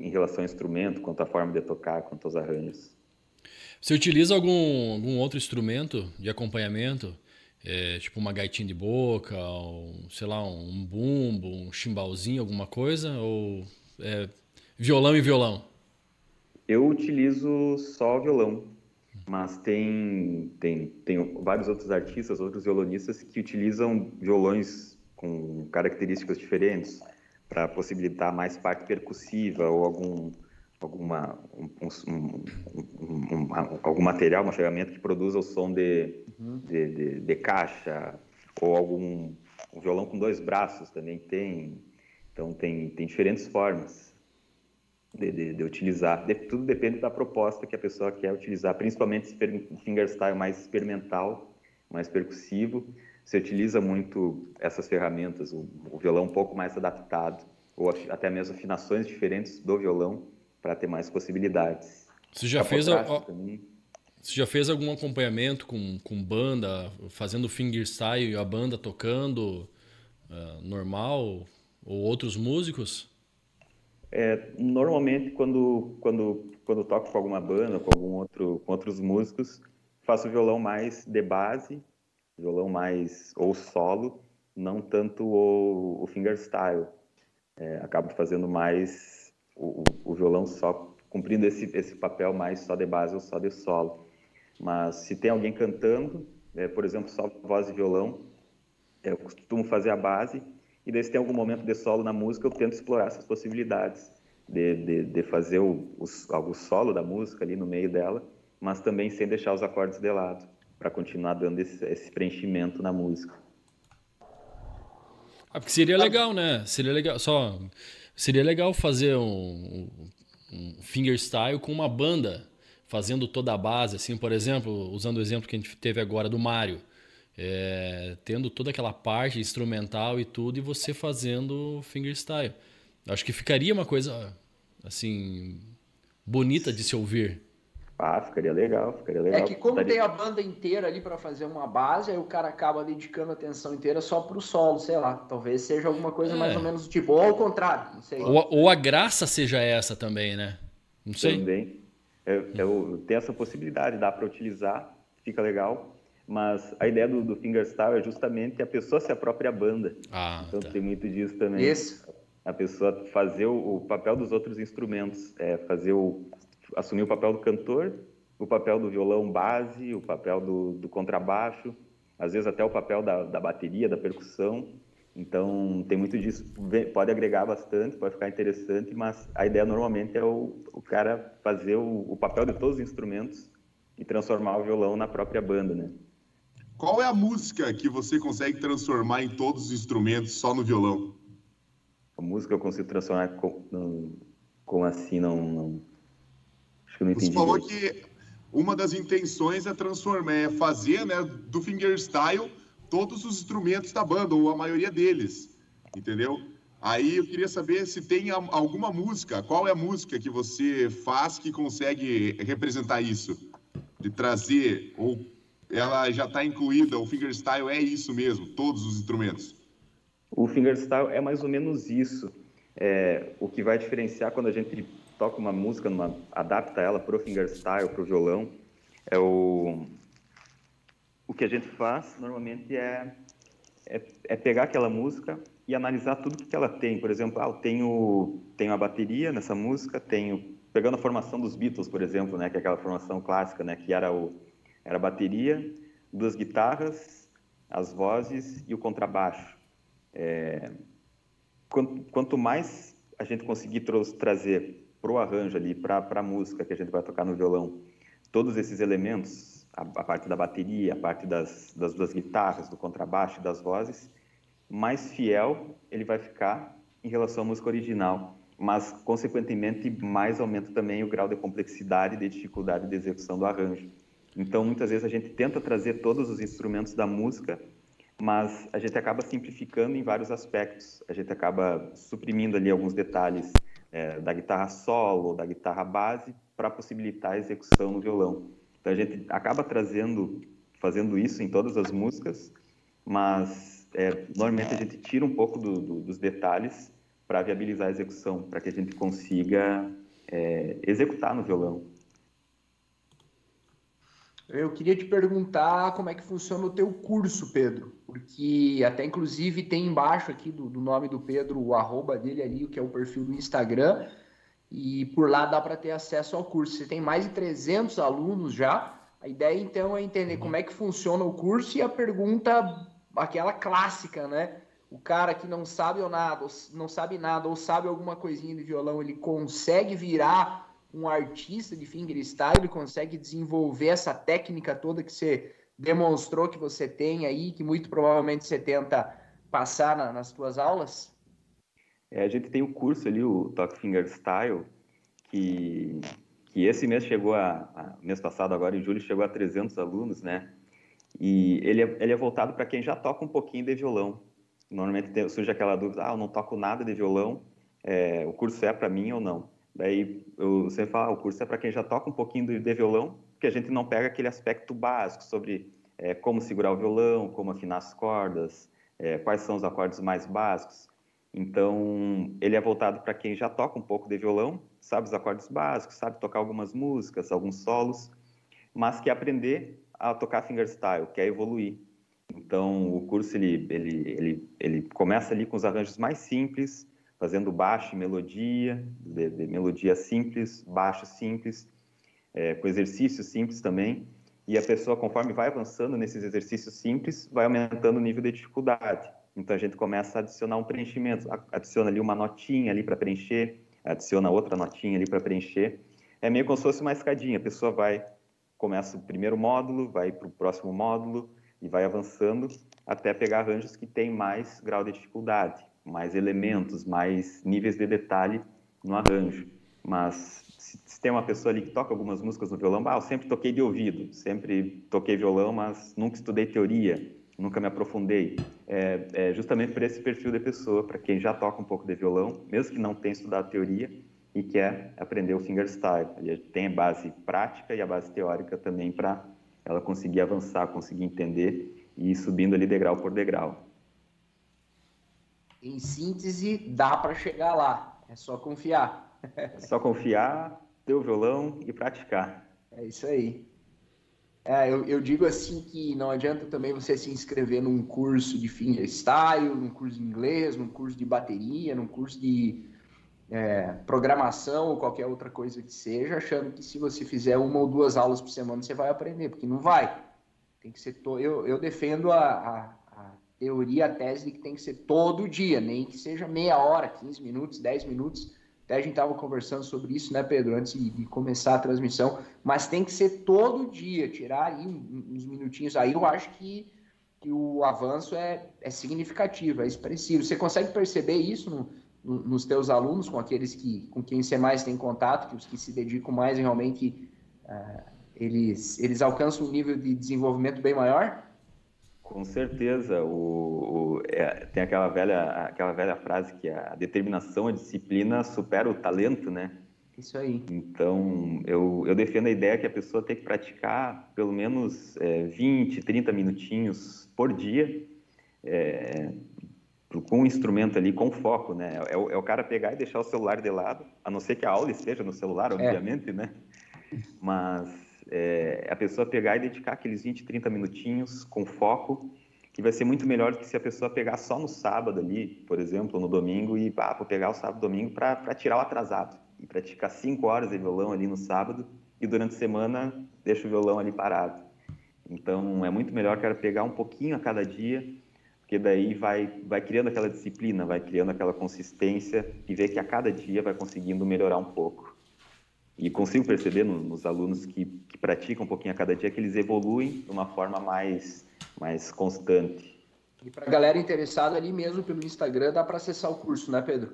em relação ao instrumento, quanto à forma de tocar, quanto aos arranjos. Você utiliza algum, algum outro instrumento de acompanhamento? É, tipo uma gaitinha de boca, ou, sei lá, um bumbo, um chimbalzinho, alguma coisa? Ou é violão e violão? Eu utilizo só violão mas tem, tem, tem vários outros artistas, outros violonistas que utilizam violões com características diferentes para possibilitar mais parte percussiva ou algum alguma um, um, um, algum material, uma ferramenta que produza o som de, uhum. de, de, de, caixa ou algum um violão com dois braços também tem. Então tem, tem diferentes formas de, de, de utilizar. Tudo depende da proposta que a pessoa quer utilizar, principalmente fingerstyle mais experimental, mais percussivo. Você utiliza muito essas ferramentas, o, o violão um pouco mais adaptado, ou até mesmo afinações diferentes do violão para ter mais possibilidades. Você já fez a, Você já fez algum acompanhamento com, com banda, fazendo fingerstyle e a banda tocando uh, normal ou outros músicos? É, normalmente quando quando quando toco com alguma banda, com algum outro com outros músicos, faço violão mais de base, violão mais ou solo, não tanto o, o fingerstyle. É, acabo fazendo mais o, o, violão só cumprindo esse esse papel mais só de base ou só de solo. Mas se tem alguém cantando, é, por exemplo, só voz e violão, eu costumo fazer a base e daí se tem algum momento de solo na música, eu tento explorar essas possibilidades de, de, de fazer o, o, algo solo da música ali no meio dela, mas também sem deixar os acordes de lado, para continuar dando esse, esse, preenchimento na música. Ah, porque seria legal, né? Seria legal, só seria legal fazer um, um fingerstyle com uma banda fazendo toda a base, assim, por exemplo, usando o exemplo que a gente teve agora do Mário é, tendo toda aquela parte instrumental e tudo, e você fazendo fingerstyle. Acho que ficaria uma coisa assim bonita de se ouvir. Ah, ficaria legal, ficaria legal. É que como tem a banda inteira ali para fazer uma base, aí o cara acaba dedicando a atenção inteira só pro solo, sei lá. Talvez seja alguma coisa é. mais ou menos do tipo, ou ao contrário, não sei. Ou, ou, a graça seja essa também, né? Não sei. Também. Eu, eu tenho essa possibilidade, dá para utilizar, fica legal. Mas a ideia do, do fingerstyle é justamente a pessoa ser a própria banda. Ah, então tá. tem muito disso também. Isso. A pessoa fazer o, o papel dos outros instrumentos, é fazer o assumir o papel do cantor, o papel do violão base, o papel do, do contrabaixo, às vezes até o papel da, da bateria, da percussão. Então, tem muito disso. Pode agregar bastante, pode ficar interessante, mas a ideia normalmente é o, o cara fazer o, o papel de todos os instrumentos e transformar o violão na própria banda, né? Qual é a música que você consegue transformar em todos os instrumentos só no violão? A música eu consigo transformar com, com assim, não, não, Acho que eu não entendi. Você falou que uma das intenções é transformar, é fazer, né, do fingerstyle todos os instrumentos da banda, ou a maioria deles, entendeu? Aí eu queria saber se tem alguma música, qual é a música que você faz que consegue representar isso? De trazer ou ela já está incluída, o fingerstyle é isso mesmo, todos os instrumentos? O fingerstyle é mais ou menos isso. É, o que vai diferenciar quando a gente toca uma música, numa, adapta ela para o fingerstyle, para o violão, é o, o que a gente faz normalmente é, é, é, pegar aquela música e analisar tudo que ela tem. Por exemplo, ah, eu tenho, tenho a bateria nessa música, tenho pegando a formação dos Beatles, por exemplo, né, que é aquela formação clássica, né, que era o era a bateria, duas guitarras, as vozes e o contrabaixo. É, quanto, quanto, mais a gente conseguir trazer para o arranjo ali, para a música que a gente vai tocar no violão, todos esses elementos, a, a parte da bateria, a parte das, das duas guitarras, do contrabaixo das vozes, mais fiel ele vai ficar em relação à música original, mas consequentemente mais aumenta também o grau de complexidade e de dificuldade de execução do arranjo. Então, muitas vezes a gente tenta trazer todos os instrumentos da música, mas a gente acaba simplificando em vários aspectos. A gente acaba suprimindo ali alguns detalhes é, da guitarra solo, da guitarra base, para possibilitar a execução no violão. Então, a gente acaba trazendo, fazendo isso em todas as músicas, mas é, normalmente a gente tira um pouco do, do, dos detalhes para viabilizar a execução, para que a gente consiga é, executar no violão. Eu queria te perguntar como é que funciona o teu curso, Pedro, porque até inclusive tem embaixo aqui do, do nome do Pedro o arroba dele ali, que é o perfil do Instagram, e por lá dá para ter acesso ao curso. Você tem mais de 300 alunos já. A ideia então é entender como é que funciona o curso e a pergunta, aquela clássica, né? O cara que não sabe ou nada, ou não sabe nada, ou sabe alguma coisinha de violão, ele consegue virar um artista de fingerstyle, consegue desenvolver essa técnica toda que você demonstrou que você tem aí, que muito provavelmente você tenta passar na, nas suas aulas? É, a gente tem o curso ali, o Talk Fingerstyle, que, que esse mês chegou a, a, mês passado agora em julho chegou a 300 alunos, né? E ele é, ele é voltado para quem já toca um pouquinho de violão. Normalmente surge aquela dúvida, ah, eu não toco nada de violão, é, o curso é para mim ou não? Daí eu sempre falo, ah, o curso é para quem já toca um pouquinho de, violão, porque a gente não pega aquele aspecto básico sobre é, como segurar o violão, como afinar as cordas, é, quais são os acordes mais básicos. Então, ele é voltado para quem já toca um pouco de violão, sabe os acordes básicos, sabe tocar algumas músicas, alguns solos, mas quer aprender a tocar fingerstyle, quer evoluir. Então, o curso ele, ele, ele, ele começa ali com os arranjos mais simples, fazendo baixo e melodia, de, de melodia simples, baixo simples, é, com exercícios simples também. E a pessoa, conforme vai avançando nesses exercícios simples, vai aumentando o nível de dificuldade. Então a gente começa a adicionar um preenchimento, adiciona ali uma notinha ali para preencher, adiciona outra notinha ali para preencher. É meio como se fosse uma escadinha. A pessoa vai, começa o primeiro módulo, vai para o próximo módulo e vai avançando até pegar arranjos que têm mais grau de dificuldade, mais elementos, mais níveis de detalhe no arranjo. Mas se, se tem uma pessoa ali que toca algumas músicas no violão, ah, eu sempre toquei de ouvido, sempre toquei violão, mas nunca estudei teoria nunca me aprofundei. É, é justamente por esse perfil de pessoa, para quem já toca um pouco de violão, mesmo que não tenha estudado teoria e quer aprender o fingerstyle. Ele tem a base prática e a base teórica também para ela conseguir avançar, conseguir entender e ir subindo ali degrau por degrau. Em síntese, dá para chegar lá. É só confiar. É só confiar, ter o violão e praticar. É isso aí. É, eu, eu, digo assim que não adianta também você se inscrever num curso de fingerstyle, num curso de inglês, num curso de bateria, num curso de é, programação ou qualquer outra coisa que seja, achando que se você fizer uma ou duas aulas por semana você vai aprender, porque não vai. Tem que ser to... eu, eu defendo a, a, a teoria, a tese de que tem que ser todo dia, nem que seja meia hora, 15 minutos, 10 minutos até a gente estava conversando sobre isso, né, Pedro, antes de começar a transmissão. Mas tem que ser todo dia, tirar aí uns minutinhos. Aí eu acho que, que o avanço é, é significativo, é expressivo. Você consegue perceber isso no, no, nos teus alunos, com aqueles que, com quem você mais tem contato, que os que se dedicam mais realmente, uh, eles, eles alcançam um nível de desenvolvimento bem maior? Com certeza, o, o é, tem aquela velha, aquela velha frase que a determinação, a disciplina supera o talento, né? Isso aí. Então, eu, eu defendo a ideia que a pessoa tem que praticar pelo menos é, 20, 30 minutinhos por dia, é, com um instrumento ali, com foco, né? É, o, é o cara pegar e deixar o celular de lado, a não ser que a aula esteja no celular, é. obviamente, né? Mas é, a pessoa pegar e dedicar aqueles 20, 30 minutinhos com foco, que vai ser muito melhor do que se a pessoa pegar só no sábado ali, por exemplo, no domingo, e ah, vou pegar o sábado domingo para tirar o atrasado, e praticar 5 horas de violão ali no sábado, e durante a semana deixa o violão ali parado. Então, é muito melhor, quero pegar um pouquinho a cada dia, porque daí vai, vai criando aquela disciplina, vai criando aquela consistência, e ver que a cada dia vai conseguindo melhorar um pouco. E consigo perceber no, nos alunos que, que praticam um pouquinho a cada dia que eles evoluem de uma forma mais, mais constante. E para a galera interessada ali mesmo pelo Instagram, dá para acessar o curso, né, Pedro?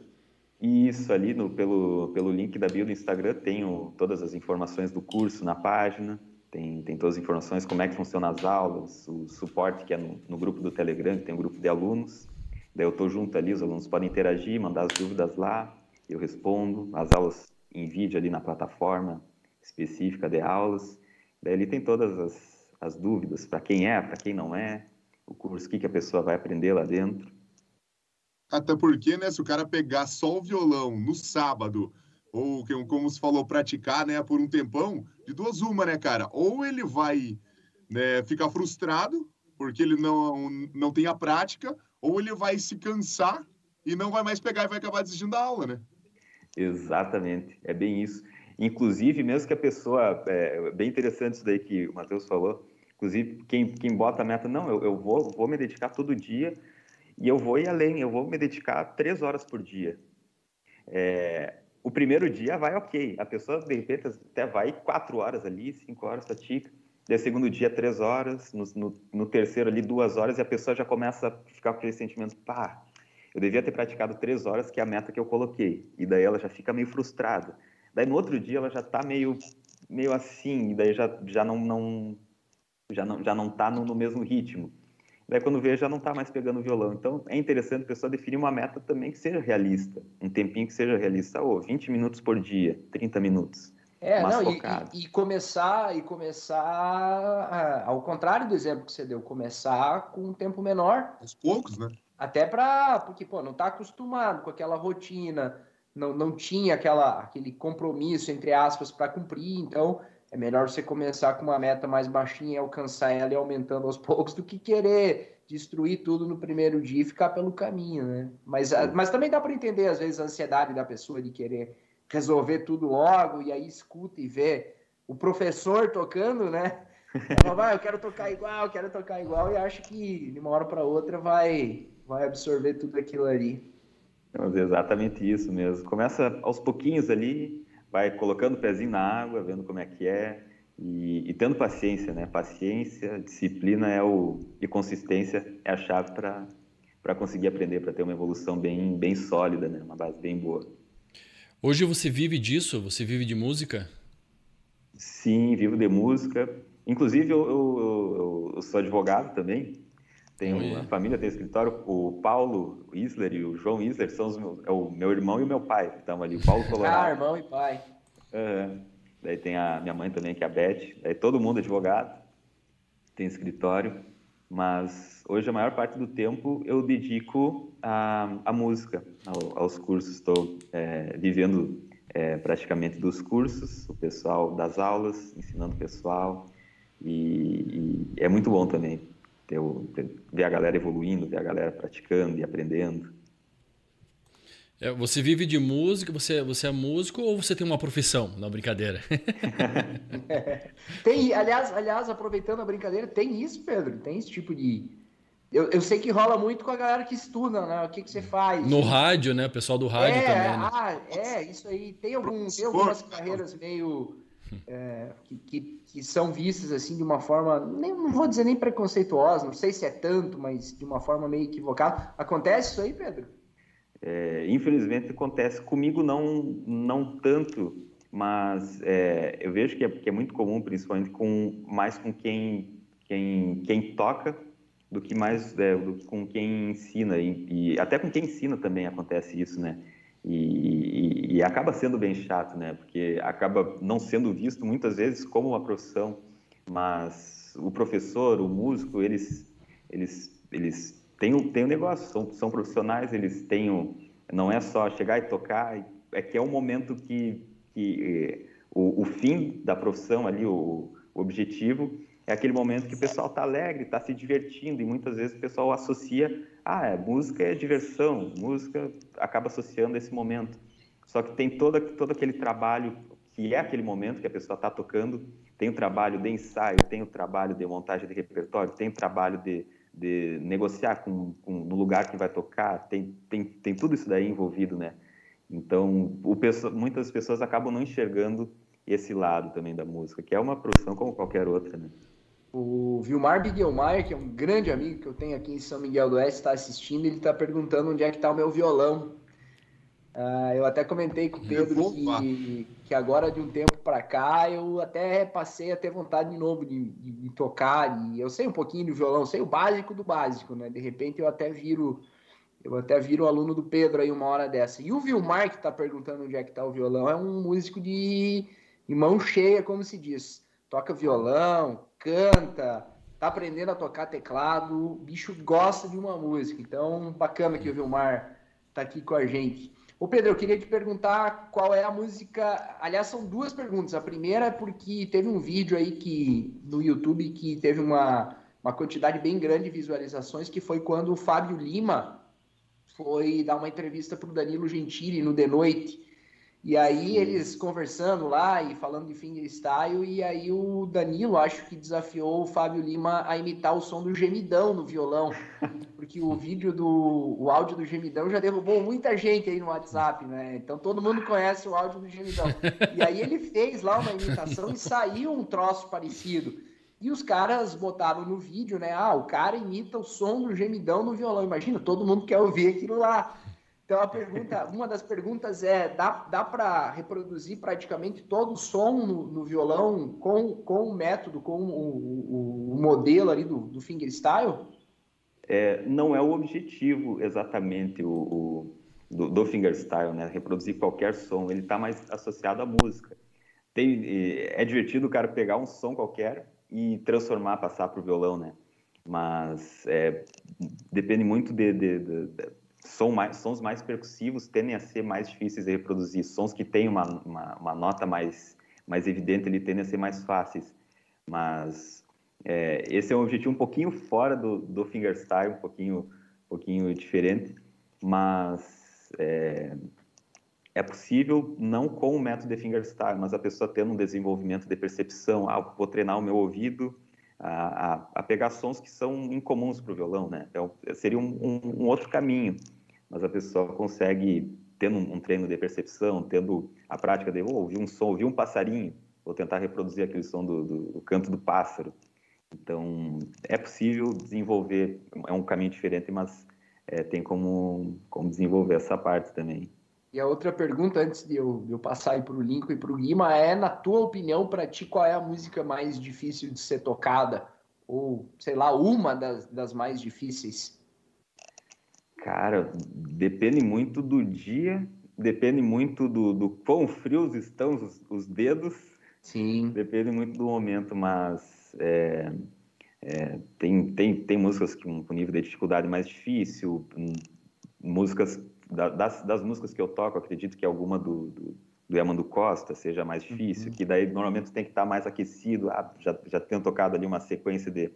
Isso, ali no, pelo, pelo link da bio do Instagram tenho todas as informações do curso na página, tem, tem todas as informações, como é que funcionam as aulas, o suporte que é no, no grupo do Telegram, que tem um grupo de alunos. Daí eu estou junto ali, os alunos podem interagir, mandar as dúvidas lá, eu respondo. As aulas em vídeo ali na plataforma específica de aulas. Daí ali tem todas as, as dúvidas, para quem é, para quem não é, o curso, o que, que a pessoa vai aprender lá dentro. Até porque, né, se o cara pegar só o violão no sábado, ou como se falou, praticar, né, por um tempão, de duas uma, né, cara? Ou ele vai né, ficar frustrado, porque ele não, não tem a prática, ou ele vai se cansar e não vai mais pegar e vai acabar desistindo da aula, né? Exatamente, é bem isso. Inclusive, mesmo que a pessoa. É bem interessante isso daí que o Matheus falou. Inclusive, quem, quem bota a meta, não, eu, eu vou, vou me dedicar todo dia e eu vou ir além, eu vou me dedicar três horas por dia. É, o primeiro dia vai ok, a pessoa de repente até vai quatro horas ali, cinco horas pratica. Daí segundo dia, três horas, no, no, no, terceiro ali, duas horas, e a pessoa já começa a ficar com aquele sentimento, pá, eu devia ter praticado três horas, que é a meta que eu coloquei. E daí ela já fica meio frustrada. Daí no outro dia ela já está meio, meio assim, e daí já, já não, não já não já não está no, no, mesmo ritmo. Daí quando vê já não está mais pegando o violão. Então é interessante a pessoa definir uma meta também que seja realista, um tempinho que seja realista, ou oh, 20 minutos por dia, 30 minutos. É, não, e, e, começar, e começar, ao contrário do exemplo que você deu, começar com um tempo menor. Aos poucos, né? Até para, porque, pô, não tá acostumado com aquela rotina, não, não tinha aquela, aquele compromisso, entre aspas, para cumprir, então é melhor você começar com uma meta mais baixinha e alcançar ela e aumentando aos poucos do que querer destruir tudo no primeiro dia e ficar pelo caminho, né? Mas, mas também dá para entender, às vezes, a ansiedade da pessoa de querer resolver tudo logo e aí escuta e vê o professor tocando, né? Ela vai, eu quero tocar igual, eu quero tocar igual e acho que de uma hora para outra vai vai absorver tudo aquilo ali. exatamente isso mesmo. Começa aos pouquinhos ali, vai colocando o pezinho na água, vendo como é que é e, e tendo paciência, né? Paciência, disciplina é o e consistência é a chave para para conseguir aprender, para ter uma evolução bem bem sólida, né? Uma base bem boa. Hoje você vive disso? Você vive de música? Sim, vivo de música. Inclusive eu, eu, eu sou advogado também. Tenho a família tem escritório. O Paulo Isler e o João Isler são os meus, é o meu irmão e o meu pai que estão ali. O Paulo Colorado. ah, irmão e pai. Uhum. Daí tem a minha mãe também, que é a Beth. Daí todo mundo é advogado, tem escritório. Mas hoje a maior parte do tempo eu dedico à, à música, ao, aos cursos. Estou é, vivendo é, praticamente dos cursos, o pessoal das aulas, ensinando o pessoal. E, e é muito bom também ter, ter, ver a galera evoluindo, ver a galera praticando e aprendendo. É, você vive de música, você, você é músico ou você tem uma profissão? Não, brincadeira. tem, aliás, aliás, aproveitando a brincadeira, tem isso, Pedro? Tem esse tipo de. Eu, eu sei que rola muito com a galera que estuda, né? O que, que você faz? No rádio, né? O pessoal do rádio é, também. Né? Ah, é, isso aí. Tem, algum, tem algumas carreiras meio é, que, que, que, são vistas assim de uma forma, nem, não vou dizer nem preconceituosa, não sei se é tanto, mas de uma forma meio equivocada. Acontece isso aí, Pedro? É, infelizmente acontece comigo não não tanto, mas é, eu vejo que é, que é, muito comum, principalmente com mais com quem quem, quem toca do que mais é, do, com quem ensina e, e até com quem ensina também acontece isso, né? E, e, e, acaba sendo bem chato, né? Porque acaba não sendo visto muitas vezes como uma profissão, mas o professor, o músico, eles, eles, eles têm, um, têm um negócio, são, são profissionais, eles têm um, não é só chegar e tocar, é que é um momento que, que o, o fim da profissão ali, o, o objetivo, é aquele momento que o pessoal está alegre, está se divertindo, e muitas vezes o pessoal associa, ah, é, música é diversão, música acaba associando esse momento. Só que tem todo, todo aquele trabalho que é aquele momento que a pessoa está tocando, tem o trabalho de ensaio, tem o trabalho de montagem de repertório, tem o trabalho de, de negociar com, com, no lugar que vai tocar, tem, tem, tem tudo isso daí envolvido, né? Então, o, muitas pessoas acabam não enxergando esse lado também da música, que é uma profissão como qualquer outra, né? O Vilmar Bigelmaier, que é um grande amigo que eu tenho aqui em São Miguel do Oeste, está assistindo, ele está perguntando onde é que está o meu violão. Uh, eu até comentei com o Pedro que, que, agora de um tempo para cá eu até passei a ter vontade de novo de, de, de, tocar. E eu sei um pouquinho de violão, sei o básico do básico, né? De repente eu até viro eu até viro aluno do Pedro aí uma hora dessa. E o Vilmar que está perguntando onde é que está o violão é um músico de, de mão cheia, como se diz. Toca violão, canta, tá aprendendo a tocar teclado, o bicho gosta de uma música. Então, bacana que o Vilmar tá aqui com a gente. Ô Pedro, eu queria te perguntar qual é a música. Aliás, são duas perguntas. A primeira é porque teve um vídeo aí que no YouTube que teve uma, uma quantidade bem grande de visualizações, que foi quando o Fábio Lima foi dar uma entrevista para o Danilo Gentili no The Noite. E aí eles conversando lá e falando de fingerstyle, e aí o Danilo, acho que desafiou o Fábio Lima a imitar o som do gemidão no violão, porque o vídeo do o áudio do gemidão já derrubou muita gente aí no WhatsApp, né? Então todo mundo conhece o áudio do gemidão. E aí ele fez lá uma imitação e saiu um troço parecido. E os caras botaram no vídeo, né? Ah, o cara imita o som do gemidão no violão. Imagina, todo mundo quer ouvir aquilo lá. Então a pergunta, uma das perguntas é, dá, dá para reproduzir praticamente todo o som no, no, violão com, com o método, com o, o, o modelo ali do, do fingerstyle? É, não é o objetivo exatamente o, o do, do fingerstyle, né? Reproduzir qualquer som, ele está mais associado à música. tem, é divertido o cara pegar um som qualquer e transformar, passar para o violão, né? Mas é, depende muito de, de, de, de som mais, sons mais percussivos tendem a ser mais difíceis de reproduzir. Sons que têm uma, uma, uma nota mais, mais evidente, ele tendem a ser mais fáceis. Mas é, esse é um objetivo um pouquinho fora do, do fingerstyle, um pouquinho, um pouquinho diferente, mas é, é possível não com o método de fingerstyle, mas a pessoa tendo um desenvolvimento de percepção, ah, vou treinar o meu ouvido a, a, a pegar sons que são incomuns para o violão, né? Então, seria um, um, um, outro caminho, mas a pessoa consegue, tendo um, um treino de percepção, tendo a prática de oh, ouvir um som, ouvir um passarinho, vou tentar reproduzir aquele som do, do, do canto do pássaro. Então, é possível desenvolver, é um caminho diferente, mas é, tem como, como desenvolver essa parte também. E a outra pergunta, antes de eu, de eu passar aí para o Lincoln e para o Guima, é, na tua opinião, para ti, qual é a música mais difícil de ser tocada? Ou, sei lá, uma das, das mais difíceis? Cara, depende muito do dia, depende muito do, do quão frios estão os, os dedos. Sim. Depende muito do momento, mas é, é, tem, tem, tem músicas com, nível de dificuldade mais difícil, músicas das, das, músicas que eu toco, acredito que alguma do, do, do Costa seja mais difícil, uhum. que daí normalmente tem que estar tá mais aquecido. Ah, já, já tenho tocado ali uma sequência de,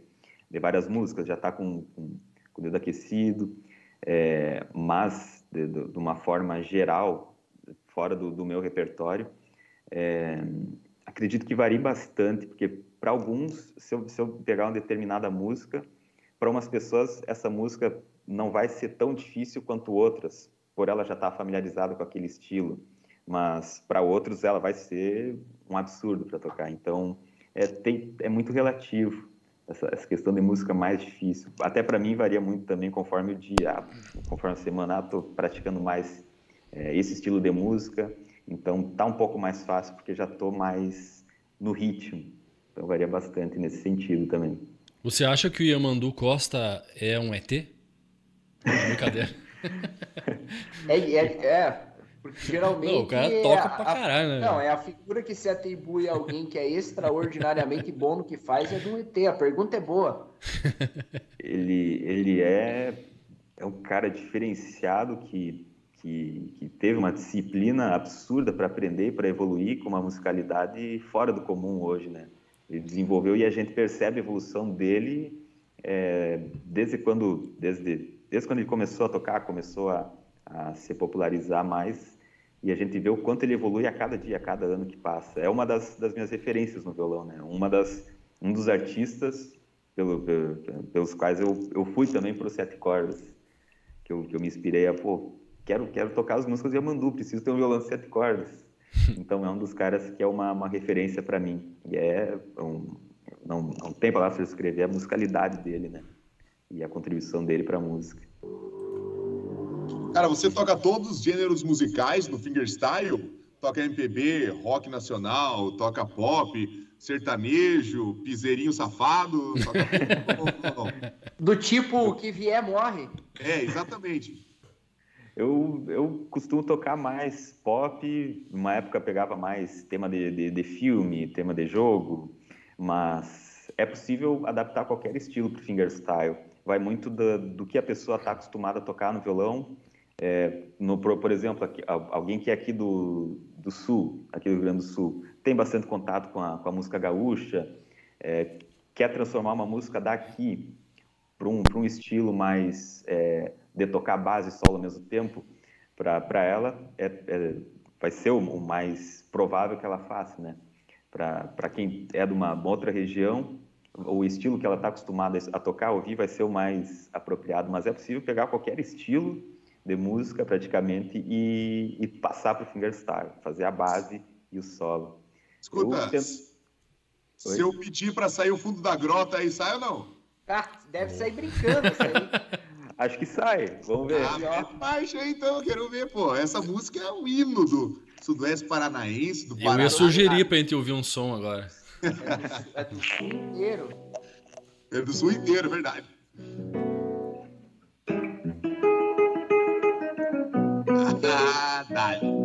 de várias músicas, já está com, com, com, o dedo aquecido, é, mas de, de, de, uma forma geral, fora do, do meu repertório, é, acredito que varia bastante, porque para alguns, se eu, se eu pegar uma determinada música, para umas pessoas essa música não vai ser tão difícil quanto outras, por ela já estar tá familiarizada com aquele estilo, mas para outros ela vai ser um absurdo para tocar. Então é, tem, é muito relativo essa, essa, questão de música mais difícil. Até para mim varia muito também conforme o dia, conforme a semana. Estou praticando mais é, esse estilo de música, então tá um pouco mais fácil porque já estou mais no ritmo. Então varia bastante nesse sentido também. Você acha que o Yamandu Costa é um ET? Brincadeira. É, é, é, porque geralmente. Não, o cara toca é pra caralho, né? Não, é a figura que se atribui a alguém que é extraordinariamente bom no que faz é do ET. A pergunta é boa. Ele, ele é, é um cara diferenciado que, que, que teve uma disciplina absurda para aprender e para evoluir com uma musicalidade fora do comum hoje, né? Ele desenvolveu e a gente percebe a evolução dele é, desde quando, desde, desde quando ele começou a tocar, começou a a se popularizar mais e a gente vê o quanto ele evolui a cada dia, a cada ano que passa. É uma das, das minhas referências no violão, né? Uma das, um dos artistas pelo, pelo, pelos quais eu, eu fui também para os sete cordas, que eu, que eu me inspirei a, pô, quero, quero tocar as músicas de Amandu, preciso ter um violão de sete cordas. Então é um dos caras que é uma, uma referência para mim. E é um, não, não tem palavras para descrever a musicalidade dele, né? E a contribuição dele para a música. Cara, você toca todos os gêneros musicais no fingerstyle? Toca MPB, rock nacional, toca pop, sertanejo, piseirinho safado? Toca... Do tipo que vier morre. É, exatamente. Eu, eu costumo tocar mais pop, uma época pegava mais tema de, de, de filme, tema de jogo, mas é possível adaptar qualquer estilo para fingerstyle. Vai muito do, do que a pessoa está acostumada a tocar no violão é, no, por exemplo, aqui, alguém que é aqui do, do Sul, aqui do Rio Grande do Sul, tem bastante contato com a, com a música gaúcha, é, quer transformar uma música daqui para um, um estilo mais é, de tocar base e solo ao mesmo tempo, para ela é, é, vai ser o, o, mais provável que ela faça, né? Para quem é de uma, uma outra região, o estilo que ela está acostumada a tocar, ouvir, vai ser o mais apropriado, mas é possível pegar qualquer estilo de música praticamente e, e passar para o fingerstyle, fazer a base e o solo. Escuta, eu tento... se eu pedir para sair o fundo da grota aí, sai ou não? Ah, deve sair brincando isso aí. Acho que sai, vamos ver. Ah, baixa aí então, quero ver, pô. Essa música é o hino do Sudoeste Paranaense, do Paraná. Eu ia sugerir pra gente ouvir um som agora. É do, é do sul inteiro. É do sul inteiro, verdade. Show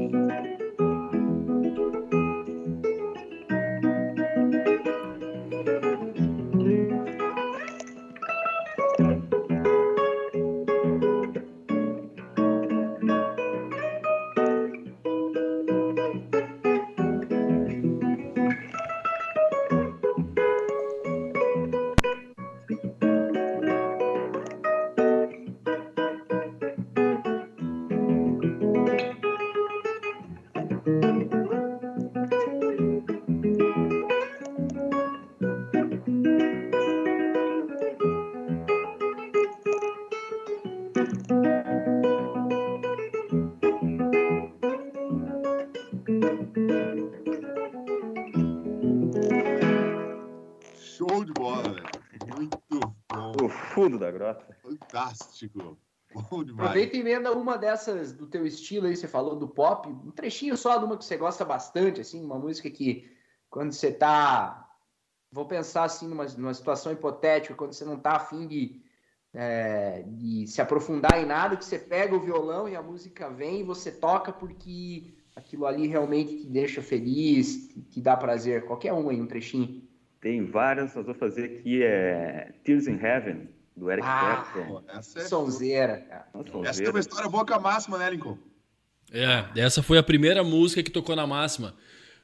grota. Fantástico. Bom demais. Aproveita e emenda uma dessas do teu estilo aí, você falou do pop, um trechinho só de uma que você gosta bastante, assim, uma música que quando você tá. Vou pensar assim numa, numa situação hipotética, quando você não tá afim de, é, de se aprofundar em nada, que você pega o violão e a música vem e você toca porque aquilo ali realmente te deixa feliz, te, te dá prazer. Qualquer um aí, um trechinho. Tem várias, mas vou fazer aqui é Tears in Heaven, do Eric Ah, Clapton. Essa é, Sonzeira, cara. Essa é uma história boa com a máxima, né, Lincoln? É, essa foi a primeira música que tocou na máxima.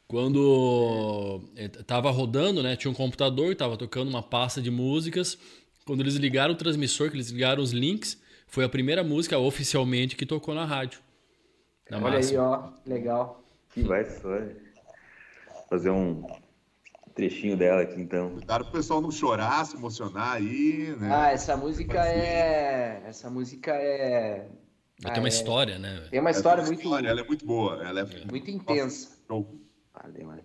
Quando eh, tava rodando, né? Tinha um computador, tava tocando uma pasta de músicas. Quando eles ligaram o transmissor, que eles ligaram os links, foi a primeira música oficialmente que tocou na rádio. Na Olha aí, máxima. ó, legal. Que vai só. Fazer um trechinho dela aqui, então. Cuidado pro pessoal não chorar, se emocionar aí, né? Ah, essa música é. Essa música é. Vai ter uma Ah, é. história, né? Tem uma história muito, história, Ela é muito boa. Ela é muito intensa. show. Valeu, mano.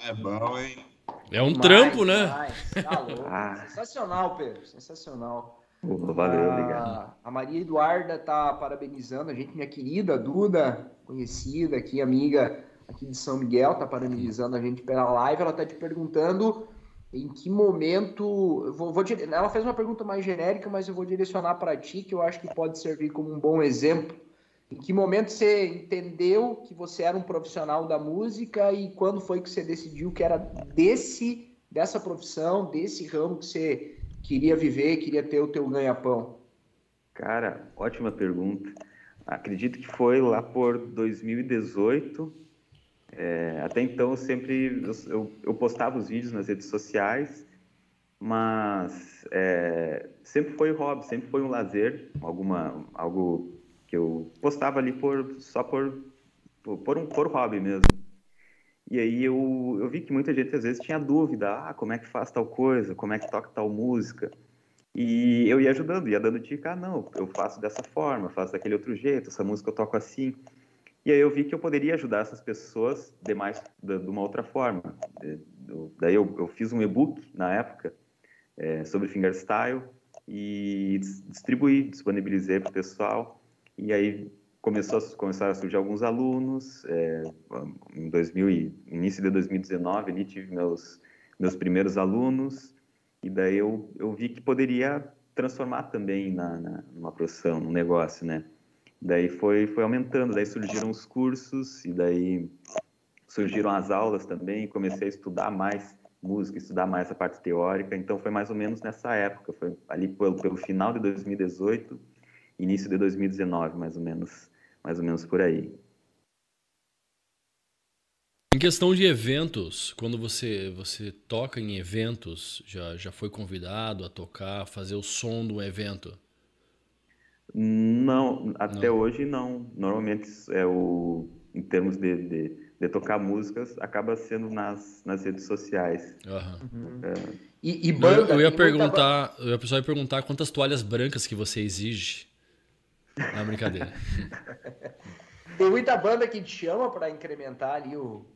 Ah, é bom, hein? É um Demais, trampo, né? Tá louco. Ah. Sensacional, Pedro. Sensacional. Pô, valeu, Ah, obrigado. A Maria Eduarda tá parabenizando a gente, minha querida Duda, conhecida aqui, amiga aqui de São Miguel, tá parabenizando a gente pela live. Ela tá te perguntando em que momento. Vou, vou ela fez uma pergunta mais genérica, mas eu vou direcionar para ti, que eu acho que pode servir como um bom exemplo. Em que momento você entendeu que você era um profissional da música e quando foi que você decidiu que era desse dessa profissão, desse ramo que você queria viver, queria ter o teu ganha-pão? Cara, ótima pergunta. Acredito que foi lá por 2018. É, até então eu sempre eu, eu- postava os vídeos nas redes sociais, mas é, sempre foi hobby, sempre foi um lazer, alguma algo que eu postava ali por só por por, um por hobby mesmo. E aí eu, eu vi que muita gente às vezes tinha dúvida, ah, como é que faz tal coisa, como é que toca tal música. E eu ia ajudando, ia dando dica, ah, não, eu faço dessa forma, faço daquele outro jeito, essa música eu toco assim. E aí eu vi que eu poderia ajudar essas pessoas de mais de, de uma outra forma. Daí eu, eu fiz um e-book na época é, sobre fingerstyle e distribuí, disponibilizei para o pessoal. E aí começou a, começaram a surgir alguns alunos. É, em 2000 início de 2019, ali tive meus meus primeiros alunos. E daí eu, eu vi que poderia transformar também na, na numa profissão, num negócio, né? Daí foi foi aumentando, daí surgiram os cursos e daí surgiram as aulas também, comecei a estudar mais música, estudar mais a parte teórica, então foi mais ou menos nessa época, foi ali pelo, pelo final de 2018, início de 2019, mais ou menos, mais ou menos por aí. Em questão de eventos, quando você você toca em eventos, já, já foi convidado a tocar, fazer o som do evento? Não, até não. hoje não. Normalmente é o em termos de, de de tocar músicas acaba sendo nas, nas redes sociais. Uhum. É. E, e, banda? Eu, eu ia perguntar, muita... eu ia perguntar quantas toalhas brancas que você exige. Na brincadeira. Tem muita banda que te chama para incrementar ali o,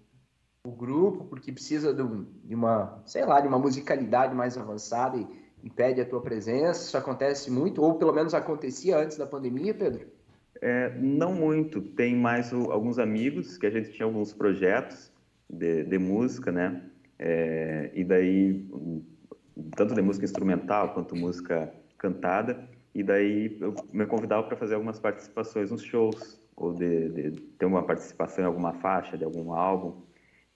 o grupo, porque precisa de, um, de, uma, sei lá, de uma musicalidade mais avançada e, e pede a tua presença. Isso acontece muito, ou pelo menos acontecia antes da pandemia, Pedro? É, não muito. Tem mais o, alguns amigos que a gente tinha alguns projetos de, de música, né? É, e daí, tanto de música instrumental quanto música cantada. E daí eu me convidava para fazer algumas participações nos shows, ou de, de, ter uma participação em alguma faixa de algum álbum.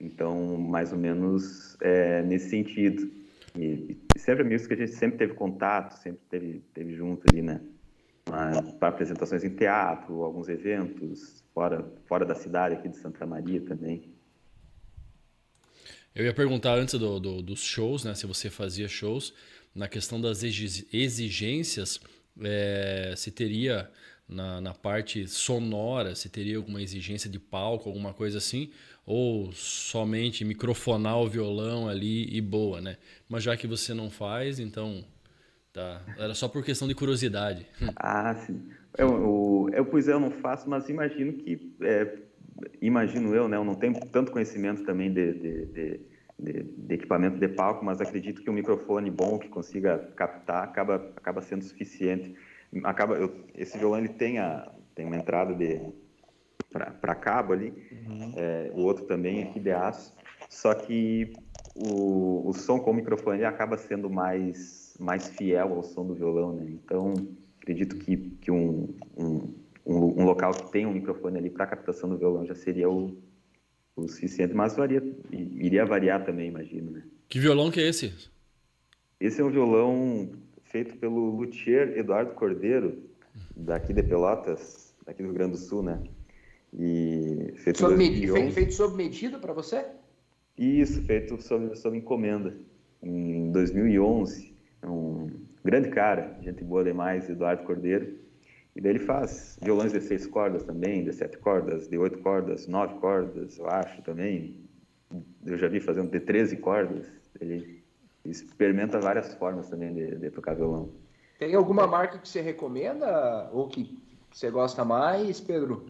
Então, mais ou menos é, nesse sentido. E, e sempre amigos que a gente sempre teve contato, sempre teve, teve junto ali, né? para apresentações em teatro, alguns eventos fora, fora da cidade aqui de Santa Maria também. Eu ia perguntar antes do, do, dos shows, né, se você fazia shows, na questão das exigências, é, se teria na, na parte sonora, se teria alguma exigência de palco, alguma coisa assim, ou somente microfonar o violão ali e boa, né? Mas já que você não faz, então Tá. Era só por questão de curiosidade. Ah, sim. Eu, eu, eu, pois eu não faço, mas imagino que. É, imagino eu, né? Eu não tenho tanto conhecimento também de, de, de, de, de equipamento de palco, mas acredito que um microfone bom que consiga captar acaba, acaba sendo suficiente. Acaba, eu, esse violão ele tem, a, tem uma entrada de para cabo ali, uhum. é, o outro também aqui de aço, só que o, o som com o microfone acaba sendo mais mais fiel ao som do violão, né? Então, acredito que, que um, um, um, local que tem um microfone ali para captação do violão já seria o, o suficiente, mas varia, iria variar também, imagino, né? Que violão que é esse? Esse é um violão feito pelo luthier Eduardo Cordeiro, daqui de Pelotas, daqui do Rio Grande do Sul, né? E feito, sob med... feito, feito sob medida para você? Isso, feito sob, sob encomenda, em 2011 é um grande cara, gente boa demais, Eduardo Cordeiro. E daí ele faz violões de seis cordas também, de sete cordas, de oito cordas, nove cordas, eu acho também. Eu já vi fazendo de 13 cordas. Ele experimenta várias formas também de, de tocar violão. Tem alguma marca que você recomenda ou que você gosta mais, Pedro?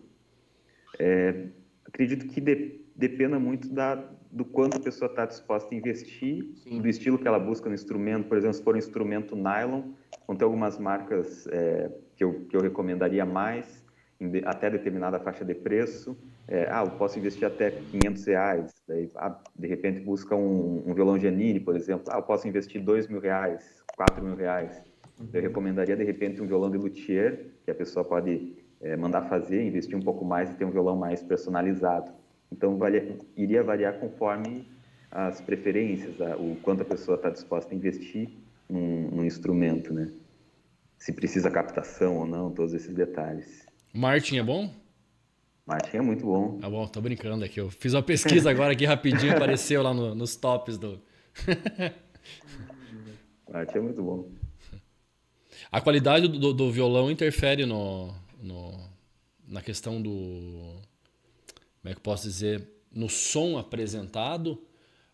É, acredito que de, dependa muito da, do quanto a pessoa está disposta a investir, Sim. do estilo que ela busca no instrumento. Por exemplo, se for um instrumento nylon, vão ter algumas marcas é, que, eu, que eu recomendaria mais, até determinada faixa de preço. É, ah, eu posso investir até 500 reais. Daí, ah, de repente, busca um, um violão Giannini, por exemplo. Ah, eu posso investir 2 mil reais, 4 mil reais. Eu recomendaria, de repente, um violão de luthier, que a pessoa pode é, mandar fazer, investir um pouco mais e ter um violão mais personalizado. Então, varia, iria variar conforme as preferências, a, o quanto a pessoa está disposta a investir num, num, instrumento, né? Se precisa captação ou não, todos esses detalhes. Martin é bom? Martin é muito bom. Tá bom, tô brincando aqui. Eu fiz uma pesquisa agora aqui rapidinho, apareceu lá no, nos tops do. Martin é muito bom. A qualidade do, do violão interfere no, no, na questão do, como é que eu posso dizer, no som apresentado,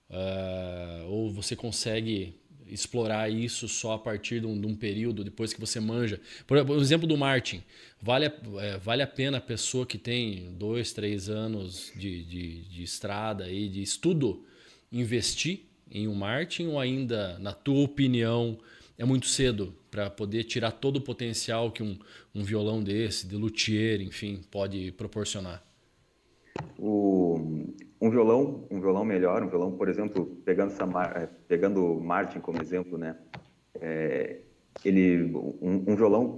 uh, ou você consegue explorar isso só a partir de um, de um, período, depois que você manja. Por, exemplo do Martin, vale a, é, vale a pena a pessoa que tem dois, três anos de, de, de estrada e de estudo investir em um Martin ou ainda, na tua opinião, é muito cedo para poder tirar todo o potencial que um, um violão desse, de luthier, enfim, pode proporcionar? O, um violão, um violão melhor, um violão, por exemplo, pegando essa, é, pegando Martin como exemplo, né? É, ele, um, um, violão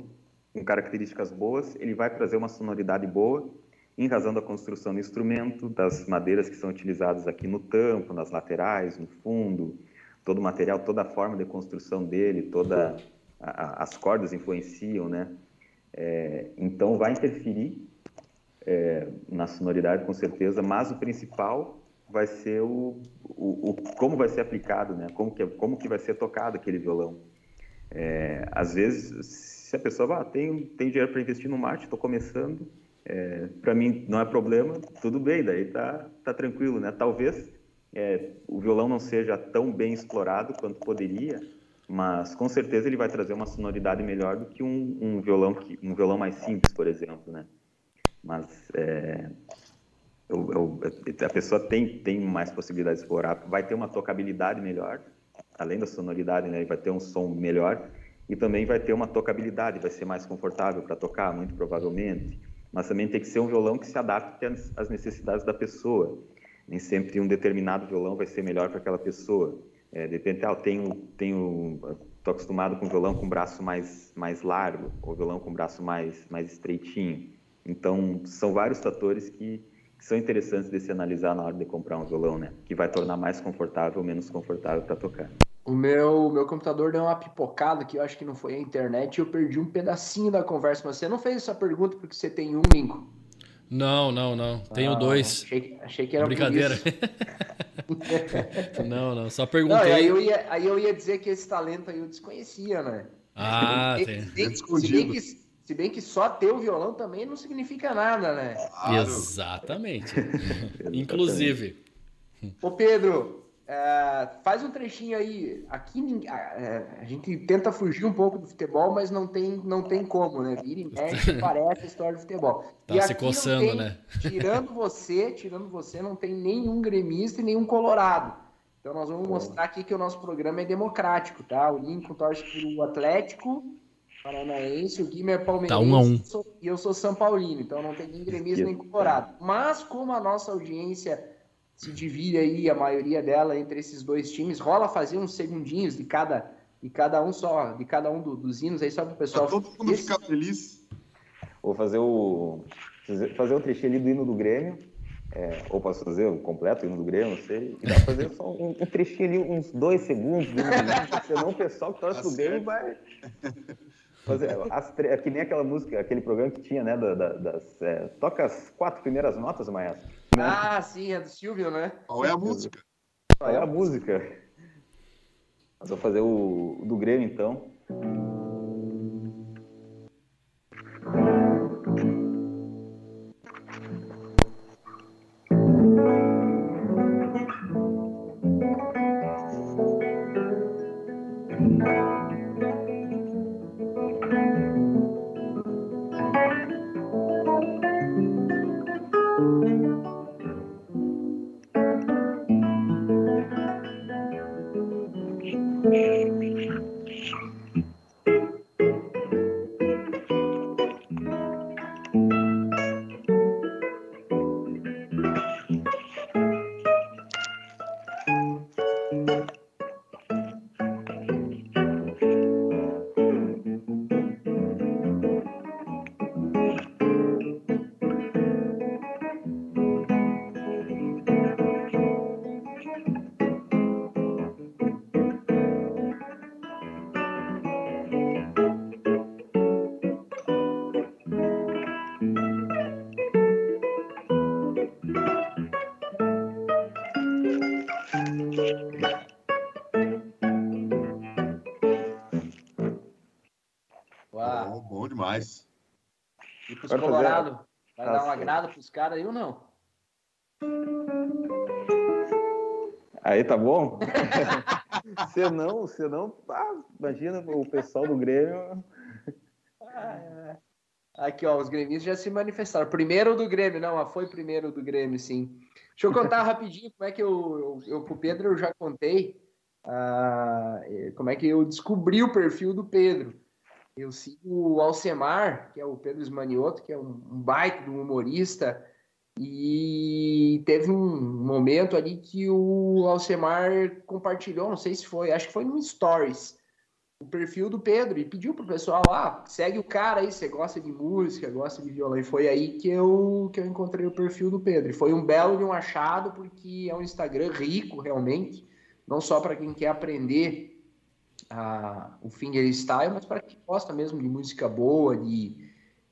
com características boas, ele vai trazer uma sonoridade boa, em razão da construção do instrumento, das madeiras que são utilizadas aqui no tampo, nas laterais, no fundo, todo o material, toda a forma de construção dele, toda a, as cordas influenciam, né? É, então vai interferir é, na sonoridade com certeza, mas o principal vai ser o, o, o, como vai ser aplicado, né? Como que como que vai ser tocado aquele violão. É, às vezes, se a pessoa ah, tem tem dinheiro para investir no mate, estou começando, é, para mim não é problema, tudo bem, daí tá tá tranquilo, né? Talvez é, o violão não seja tão bem explorado quanto poderia, mas com certeza ele vai trazer uma sonoridade melhor do que um, um violão que um violão mais simples, por exemplo, né? Mas é, eu, eu, a pessoa tem tem mais possibilidade de explorar, vai ter uma tocabilidade melhor, além da sonoridade, né? Vai ter um som melhor e também vai ter uma tocabilidade, vai ser mais confortável para tocar, muito provavelmente. Mas também tem que ser um violão que se adapte às necessidades da pessoa. Nem sempre um determinado violão vai ser melhor para aquela pessoa. É, de ah, tenho, tenho, estou acostumado com violão com braço mais, mais largo, ou violão com braço mais, mais estreitinho. Então, são vários fatores que, que são interessantes de se analisar na hora de comprar um violão, né? Que vai tornar mais confortável ou menos confortável para tocar. O meu, meu computador deu uma pipocada que eu acho que não foi a internet e eu perdi um pedacinho da conversa. Mas você não fez essa pergunta porque você tem um, Lincoln? Não, não, não. Tenho ah, dois. Achei, achei, que era Brincadeira. não, não. Só perguntei. Não, aí, eu ia, aí eu ia dizer que esse talento aí eu desconhecia, né? Ah, tem. Se, se, se bem que só ter o violão também não significa nada, né? Claro. Exatamente. Inclusive. Ô, Pedro, é, faz um trechinho aí. Aqui é, a gente tenta fugir um pouco do futebol, mas não tem, não tem como, né? Vira e mexe, parece a história do futebol. Tá e se coçando, tem, né? Tirando você, tirando você, não tem nenhum gremista e nenhum colorado. Então nós vamos mostrar aqui que o nosso programa é democrático, tá? O Lincoln torce pro Atlético Paranaense, o Guilherme é palmeirense tá um a um. e eu sou São Paulino, então não tem nem gremista nem colorado. Mas como a nossa audiência se divide aí a maioria dela entre esses dois times. Rola fazer uns segundinhos de cada, de cada um só, de cada um do, dos hinos aí só para o pessoal. Pra todo mundo Esse... ficar feliz. Vou fazer o fazer um trechinho ali do hino do Grêmio. É, ou posso fazer o completo hino do Grêmio, não sei. E dá pra fazer só um, um trechinho ali, uns dois segundos do hino do Grêmio, senão o pessoal que torce tá pro Grêmio vai. Fazer, as, é que nem aquela música, aquele programa que tinha, né? Da, da, das, é, toca as quatro primeiras notas, Maestro. Né? Ah, sim, é do Silvio, né? Qual é a música? Qual é a música? Mas vou fazer o, o do Grêmio, então. Os caras aí ou não? Aí tá bom? se não, se não, ah, imagina o pessoal do Grêmio. Aqui, ó, os gremistas já se manifestaram. Primeiro do Grêmio, não, foi primeiro do Grêmio, sim. Deixa eu contar rapidinho como é que eu, eu, eu pro Pedro eu já contei. uh, como é que eu descobri o perfil do Pedro. Eu sigo o Alcemar, que é o Pedro Esmanioto, que é um, um baita um humorista, e teve um momento ali que o Alcemar compartilhou, não sei se foi, acho que foi no Stories, o perfil do Pedro e pediu pro pessoal, ah, segue o cara aí, você gosta de música, gosta de violão. E foi aí que eu, que eu encontrei o perfil do Pedro. E foi um belo de um achado, porque é um Instagram rico, realmente, não só para quem quer aprender a, o fingerstyle, mas para quem gosta mesmo de música boa, de,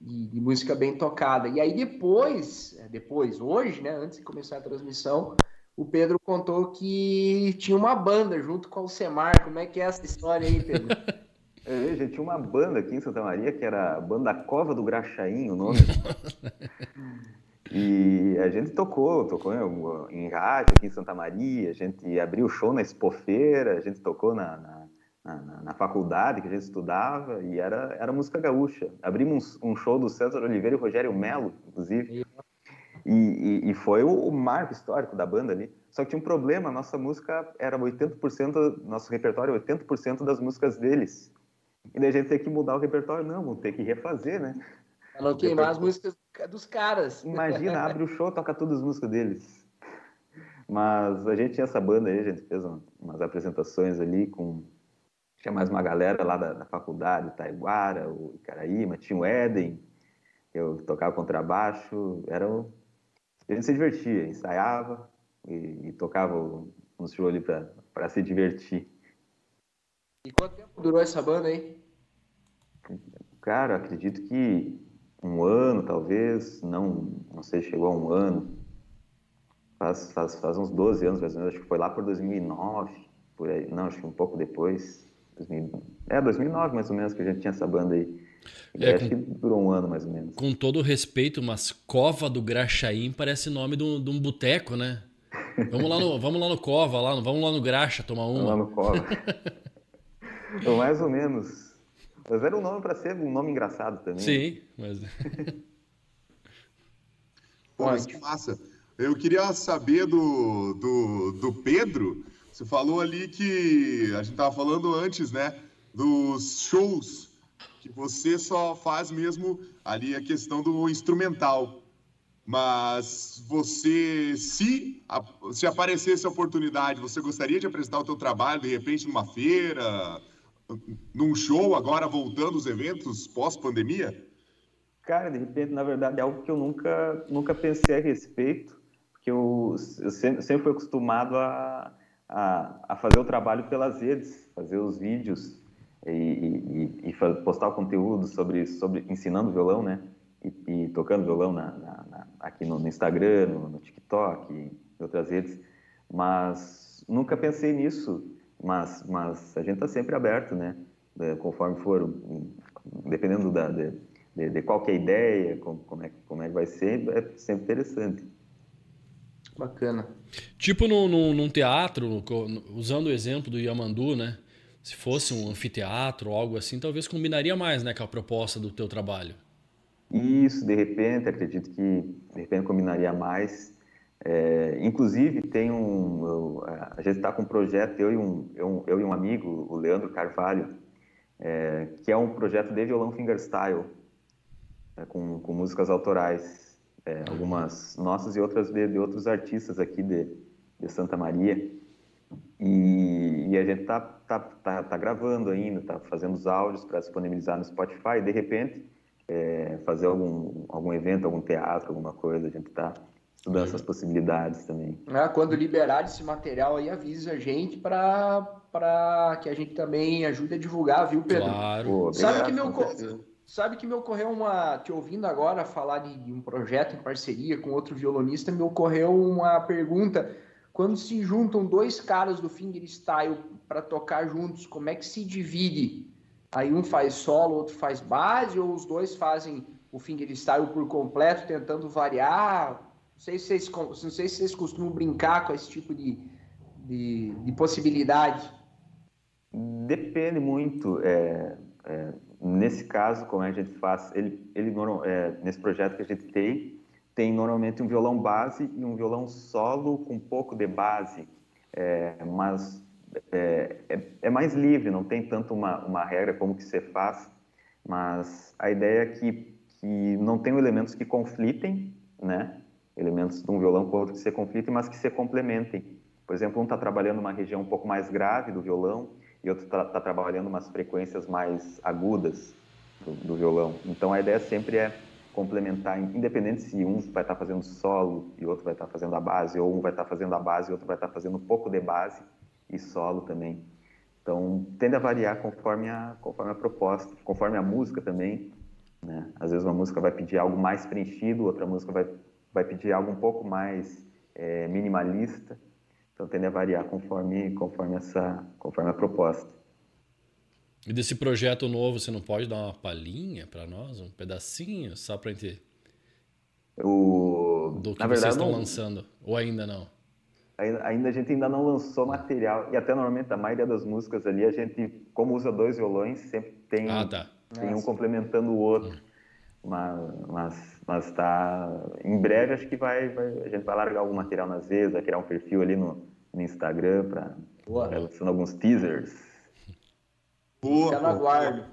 de, de, música bem tocada. E aí depois, é, depois, hoje, né, antes de começar a transmissão, o Pedro contou que tinha uma banda junto com o Semar. Como é que é essa história aí, Pedro? É, gente, tinha uma banda aqui em Santa Maria que era a Banda Cova do Graxaim, o nome. e a gente tocou, tocou em, em, rádio aqui em Santa Maria, a gente abriu o show na Expofeira, a gente tocou na, na, na, na faculdade que a gente estudava e era, era música gaúcha. Abrimos um, um show do César Oliveira e Rogério Melo, inclusive. E, e, e, foi o, o, marco histórico da banda ali. Só que tinha um problema, nossa música era 80%, nosso repertório 80% das músicas deles. E daí a gente tem que mudar o repertório, não, vamos ter que refazer, né? Pra não queimar as músicas dos caras. Imagina, abre o show, toca todas as músicas deles. Mas a gente tinha essa banda aí, a gente fez umas apresentações ali com. Tinha mais uma galera lá da, da faculdade, Taiguara, o Icaraíma, tinha o Éden, eu tocava contrabaixo, era um a gente se divertia, ensaiava e, e tocava um show ali para se divertir. E quanto tempo durou essa banda aí? Cara, acredito que um ano, talvez, não, não sei, chegou a um ano. Faz, faz, faz uns 12 anos, mais ou menos, acho que foi lá por 2009, por aí, não, acho que um pouco depois. 2000, é, 2009 mais ou menos que a gente tinha essa banda aí. É, acho com, que durou um ano mais ou menos. Com todo respeito, mas Cova do Graxaim parece nome de um, de um boteco, né? Vamos lá no, vamos lá no Cova, lá, vamos lá no Graxa tomar uma. Vamos lá no Cova. Ou mais ou menos. Mas era um nome para ser um nome engraçado também. Sim, mas. Pô, mas que massa. Eu queria saber do, do, do Pedro. Você falou ali que a gente estava falando antes, né? Dos shows que você só faz mesmo ali a questão do instrumental. Mas você, se, se aparecesse a oportunidade, você gostaria de apresentar o teu trabalho, de repente, numa feira, num show, agora voltando os eventos pós-pandemia? Cara, de repente, na verdade, é algo que eu nunca, nunca pensei a respeito, porque eu, eu sempre, sempre fui acostumado a, a, a fazer o trabalho pelas redes, fazer os vídeos, e, e, e, postar o conteúdo sobre, sobre ensinando violão, né? E, e tocando violão na, na, na, aqui no, no Instagram, no, no, TikTok, em outras redes. Mas nunca pensei nisso. Mas, mas a gente está sempre aberto, né? Conforme for, dependendo da, de, de, de qual é a ideia, como, como, é, como é que vai ser, é sempre interessante. Bacana. Tipo no, num teatro, usando o exemplo do Yamandu, né? se fosse um anfiteatro ou algo assim, talvez combinaria mais né, com a proposta do teu trabalho. Isso, de repente, acredito que de repente combinaria mais. É, inclusive, tem um. Eu, a gente está com um projeto, eu e um, eu, eu, e um amigo, o Leandro Carvalho, é, que é um projeto de violão fingerstyle, é, com, com músicas autorais, é, algumas nossas e outras de, de outros artistas aqui de, de Santa Maria. E, e a gente está tá, tá, tá gravando ainda, está fazendo os áudios para disponibilizar no Spotify. E de repente, é, fazer algum, algum evento, algum teatro, alguma coisa. A gente está estudando essas possibilidades também. Ah, quando liberar esse material aí, avisa a gente para que a gente também ajude a divulgar, viu, Pedro? Claro. Pô, Sabe que meu Sabe que me ocorreu uma. Te ouvindo agora falar de, um projeto em parceria com outro violonista, me ocorreu uma pergunta quando se juntam dois caras do fingerstyle para tocar juntos, como é que se divide? Aí um faz solo, outro faz base, ou os dois fazem o fingerstyle por completo, tentando variar? Não sei se vocês, não sei se vocês costumam brincar com esse tipo de, de, de possibilidade. Depende muito. É, é, nesse caso, como a gente faz, ele, ele é, nesse projeto que a gente tem, tem normalmente um violão base e um violão solo com um pouco de base, é, mas é, é, é, mais livre, não tem tanto uma, uma regra como que você faz, mas a ideia é que, que não tem elementos que conflitem, né? Elementos de um violão com outro que se conflitem, mas que se complementem. Por exemplo, um está trabalhando uma região um pouco mais grave do violão e outro está tá trabalhando umas frequências mais agudas do, do, violão. Então a ideia sempre é complementar, independente se um vai estar tá fazendo solo e outro vai estar tá fazendo a base, ou um vai estar tá fazendo a base e outro vai estar tá fazendo um pouco de base e solo também. Então tende a variar conforme a, conforme a proposta, conforme a música também. Né? Às vezes uma música vai pedir algo mais preenchido, outra música vai, vai pedir algo um pouco mais é, minimalista. Então tende a variar conforme, conforme, essa, conforme a proposta. E desse projeto novo, você não pode dar uma palhinha para nós, um pedacinho, só para gente o... do que Na vocês verdade, estão não... lançando? Ou ainda não? Ainda, ainda a gente ainda não lançou material e até normalmente a maioria das músicas ali a gente, como usa dois violões, sempre tem, ah, tá. tem um complementando o outro. Mas, mas, mas tá. Em breve acho que vai, vai, a gente vai largar algum material nas vezes, vai criar um perfil ali no, no Instagram para lançando alguns teasers. Boa, Fica guarda.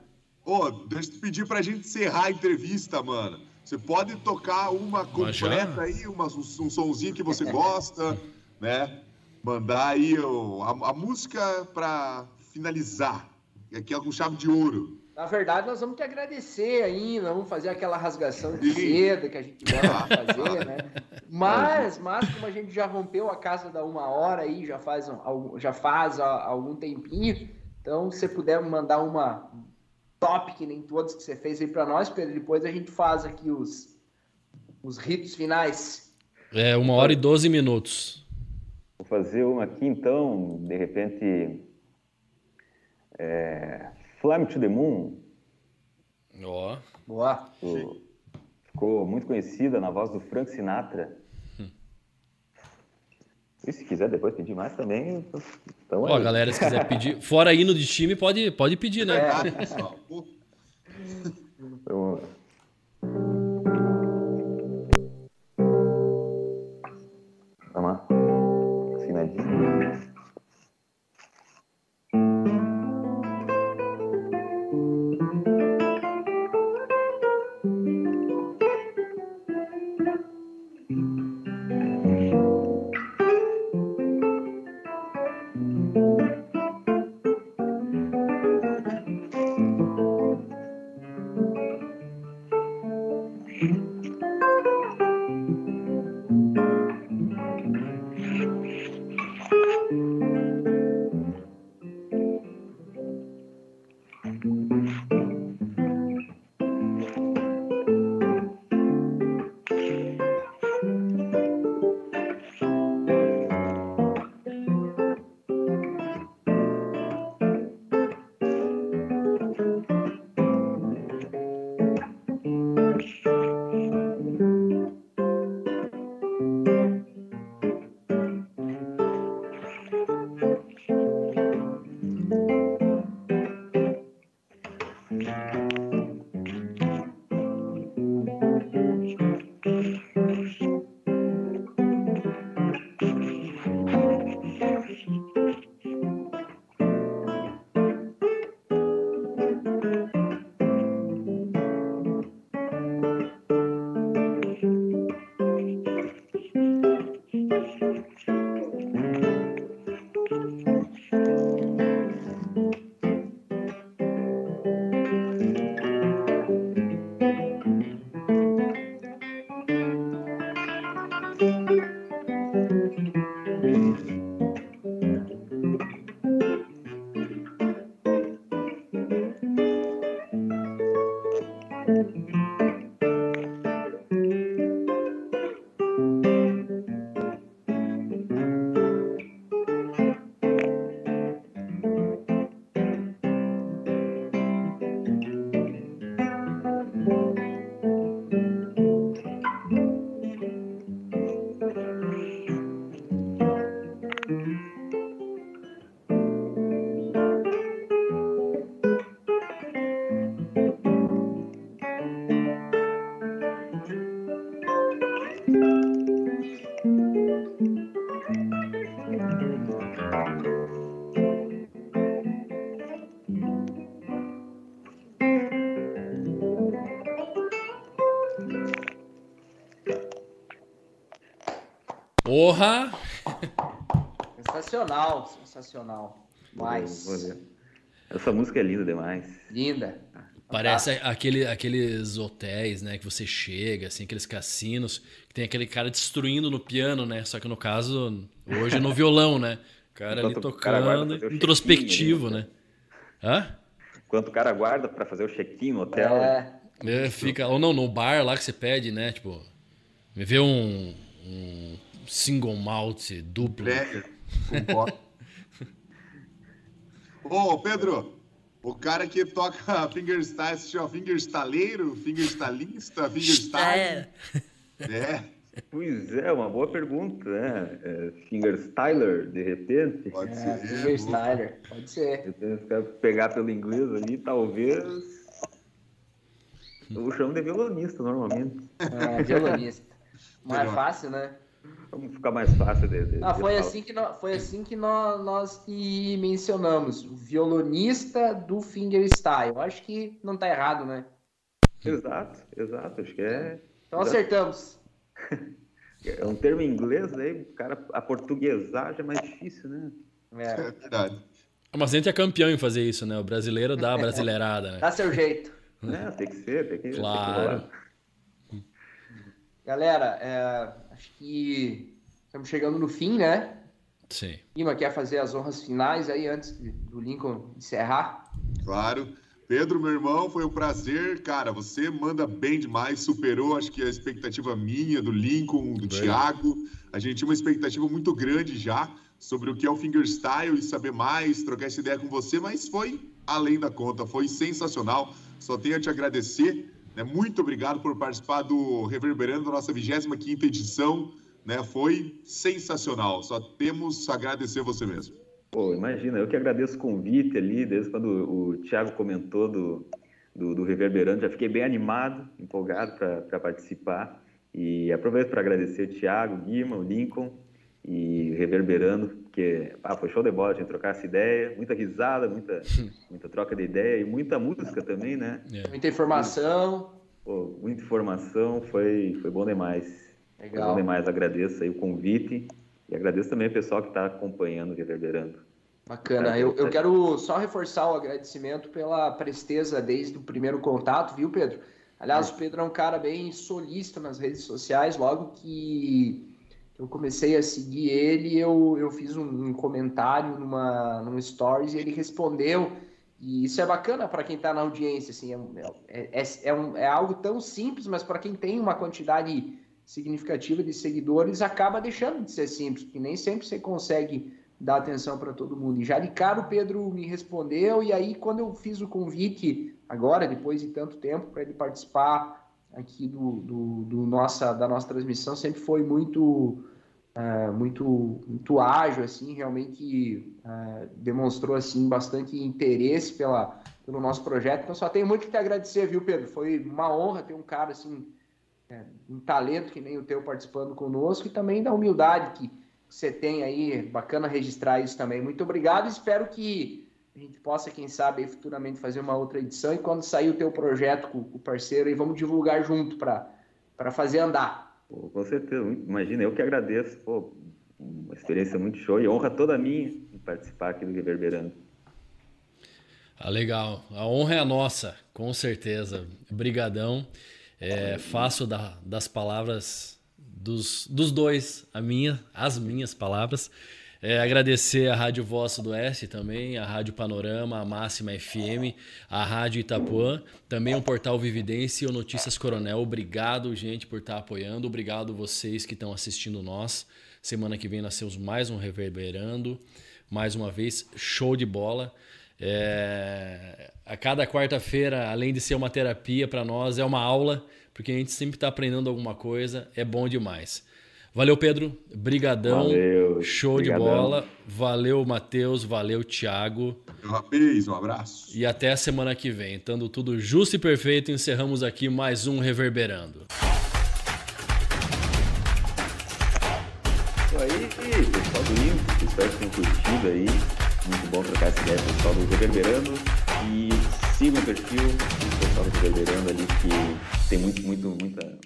Ô, deixa eu te pedir pra gente encerrar a entrevista, mano. Você pode tocar uma completa aí, uma, um, um sonzinho que você gosta, né? Mandar aí o, a, a música para finalizar. Aqui é com chave de ouro. Na verdade, nós vamos te agradecer ainda, vamos fazer aquela rasgação de seda que a gente gosta de fazer, né? Mas, mas como a gente já rompeu a casa da uma hora aí, já faz, já faz algum tempinho, então se você puder mandar uma top que nem todos que você fez aí para nós, Pedro, depois a gente faz aqui os, os ritos finais. É, uma hora e doze minutos. Vou fazer uma aqui então, de repente. É, Fly to the Moon. Ó. Oh. Boa. Ficou muito conhecida na voz do Frank Sinatra. Hum. E se quiser depois pedir mais também, então Ó, galera, se quiser pedir, fora hino de time, pode, pode pedir, né? É, pessoal. Porra! Sensacional, sensacional. Mas. Essa música é linda demais. Linda. Parece aquele, aqueles hotéis, né, que você chega, assim, aqueles cassinos, que tem aquele cara destruindo no piano, né? Só que no caso, hoje no violão, né? O cara Enquanto ali tocando, cara introspectivo, né? Hã? Enquanto o cara guarda para fazer o check-in no hotel. É. é. fica, ou não, no bar lá que você pede, né? Tipo, me vê um, um single malt duplo. É, Ô, Pedro, o cara que toca fingerstyle, se chama fingerstaleiro, fingerstylista, fingerstyle. É. é. Pois é, uma boa pergunta, né? É, fingerstyler, de repente. Pode é, ser. Fingerstyler, pode ser. Pegar pelo inglês ali, talvez. Eu chamo de violonista normalmente. É, violonista. Mais fácil, né? Vamos ficar mais fácil de, de, ah, foi, assim que nós, foi assim que nós, nós que mencionamos. O violonista do fingerstyle. Eu acho que não está errado, né? Exato, exato. Acho que é. Então acertamos. É um termo em inglês, aí, o cara, a portuguesar já é mais difícil, né? É, é verdade. Mas a gente é campeão em fazer isso, né? O brasileiro dá a brasileirada, né? Dá seu jeito. É, tem que ser, tem que Claro. Tem que Galera, é, Acho que estamos chegando no fim, né? Sim. Lima quer fazer as honras finais aí antes do Lincoln encerrar? Claro. Pedro, meu irmão, foi um prazer. Cara, você manda bem demais, superou, acho que a expectativa minha, do Lincoln, do bem. Thiago. A gente tinha uma expectativa muito grande já sobre o que é o fingerstyle e saber mais, trocar essa ideia com você, mas foi além da conta, foi sensacional. Só tenho a te agradecer. Né? Muito obrigado por participar do Reverberando, nossa 25 edição. Né? Foi sensacional. Só temos a agradecer você mesmo. Pô, imagina, eu que agradeço o convite ali, desde quando o Thiago comentou do, do, do Reverberando, já fiquei bem animado, empolgado para participar. E aproveito para agradecer o Thiago, o Guima, o Lincoln e Reverberando, porque ah, foi show de bola, a gente trocar essa ideia, muita risada, muita, muita troca de ideia e muita música também, né? É. Muita informação. Pô, muita informação, foi, foi bom demais. Legal. Foi bom demais, agradeço aí o convite e agradeço também o pessoal que está acompanhando o Reverberando. Bacana, eu, eu quero só reforçar o agradecimento pela presteza desde o primeiro contato, viu, Pedro? Aliás, é. o Pedro é um cara bem solícito nas redes sociais, logo que eu comecei a seguir ele, eu, eu fiz um, um comentário numa, num stories e ele respondeu. E isso é bacana para quem está na audiência. Assim, é, é, é, é, um, é algo tão simples, mas para quem tem uma quantidade significativa de seguidores, acaba deixando de ser simples, porque nem sempre você consegue dar atenção para todo mundo. E já de cara o Pedro me respondeu, e aí quando eu fiz o convite, agora, depois de tanto tempo, para ele participar aqui do, do, do, nossa, da nossa transmissão sempre foi muito, uh, muito, muito ágil, assim, realmente uh, demonstrou assim bastante interesse pela, pelo nosso projeto. Então só tenho muito que te agradecer, viu, Pedro? Foi uma honra ter um cara assim, é, um talento que nem o teu participando conosco e também da humildade que você tem aí, bacana registrar isso também. Muito obrigado, espero que a gente possa, quem sabe, futuramente fazer uma outra edição e quando sair o teu projeto com, o parceiro, aí vamos divulgar junto para fazer andar. Pô, com certeza, imagina, eu que agradeço, pô, uma experiência muito show e honra toda minha em participar aqui do Reverberando. Ah, legal, a honra é a nossa, com certeza, brigadão, é, faço da, das palavras dos, dos dois, a minha, as minhas palavras, é, agradecer a Rádio Voz do Oeste também, a Rádio Panorama, a Máxima FM, a Rádio Itapuã, também o Portal Vividência e o Notícias Coronel. Obrigado, gente, por estar apoiando. Obrigado vocês que estão assistindo nós. Semana que vem nós temos mais um Reverberando. Mais uma vez, show de bola. É... A cada quarta-feira, além de ser uma terapia para nós, é uma aula, porque a gente sempre está aprendendo alguma coisa. É bom demais. Valeu, Pedro. Brigadão. Valeu. Show Brigadão. de bola. Valeu, Matheus. Valeu, Thiago. Rapaz, um abraço. E até a semana que vem. Estando tudo justo e perfeito, encerramos aqui mais um Reverberando. Isso aí, pessoal do INCO. Espero que tenham curtido aí. Muito bom trocar essa ideia pessoal do Reverberando. E sigam o perfil do pessoal do Reverberando ali, que tem muito, muito, muita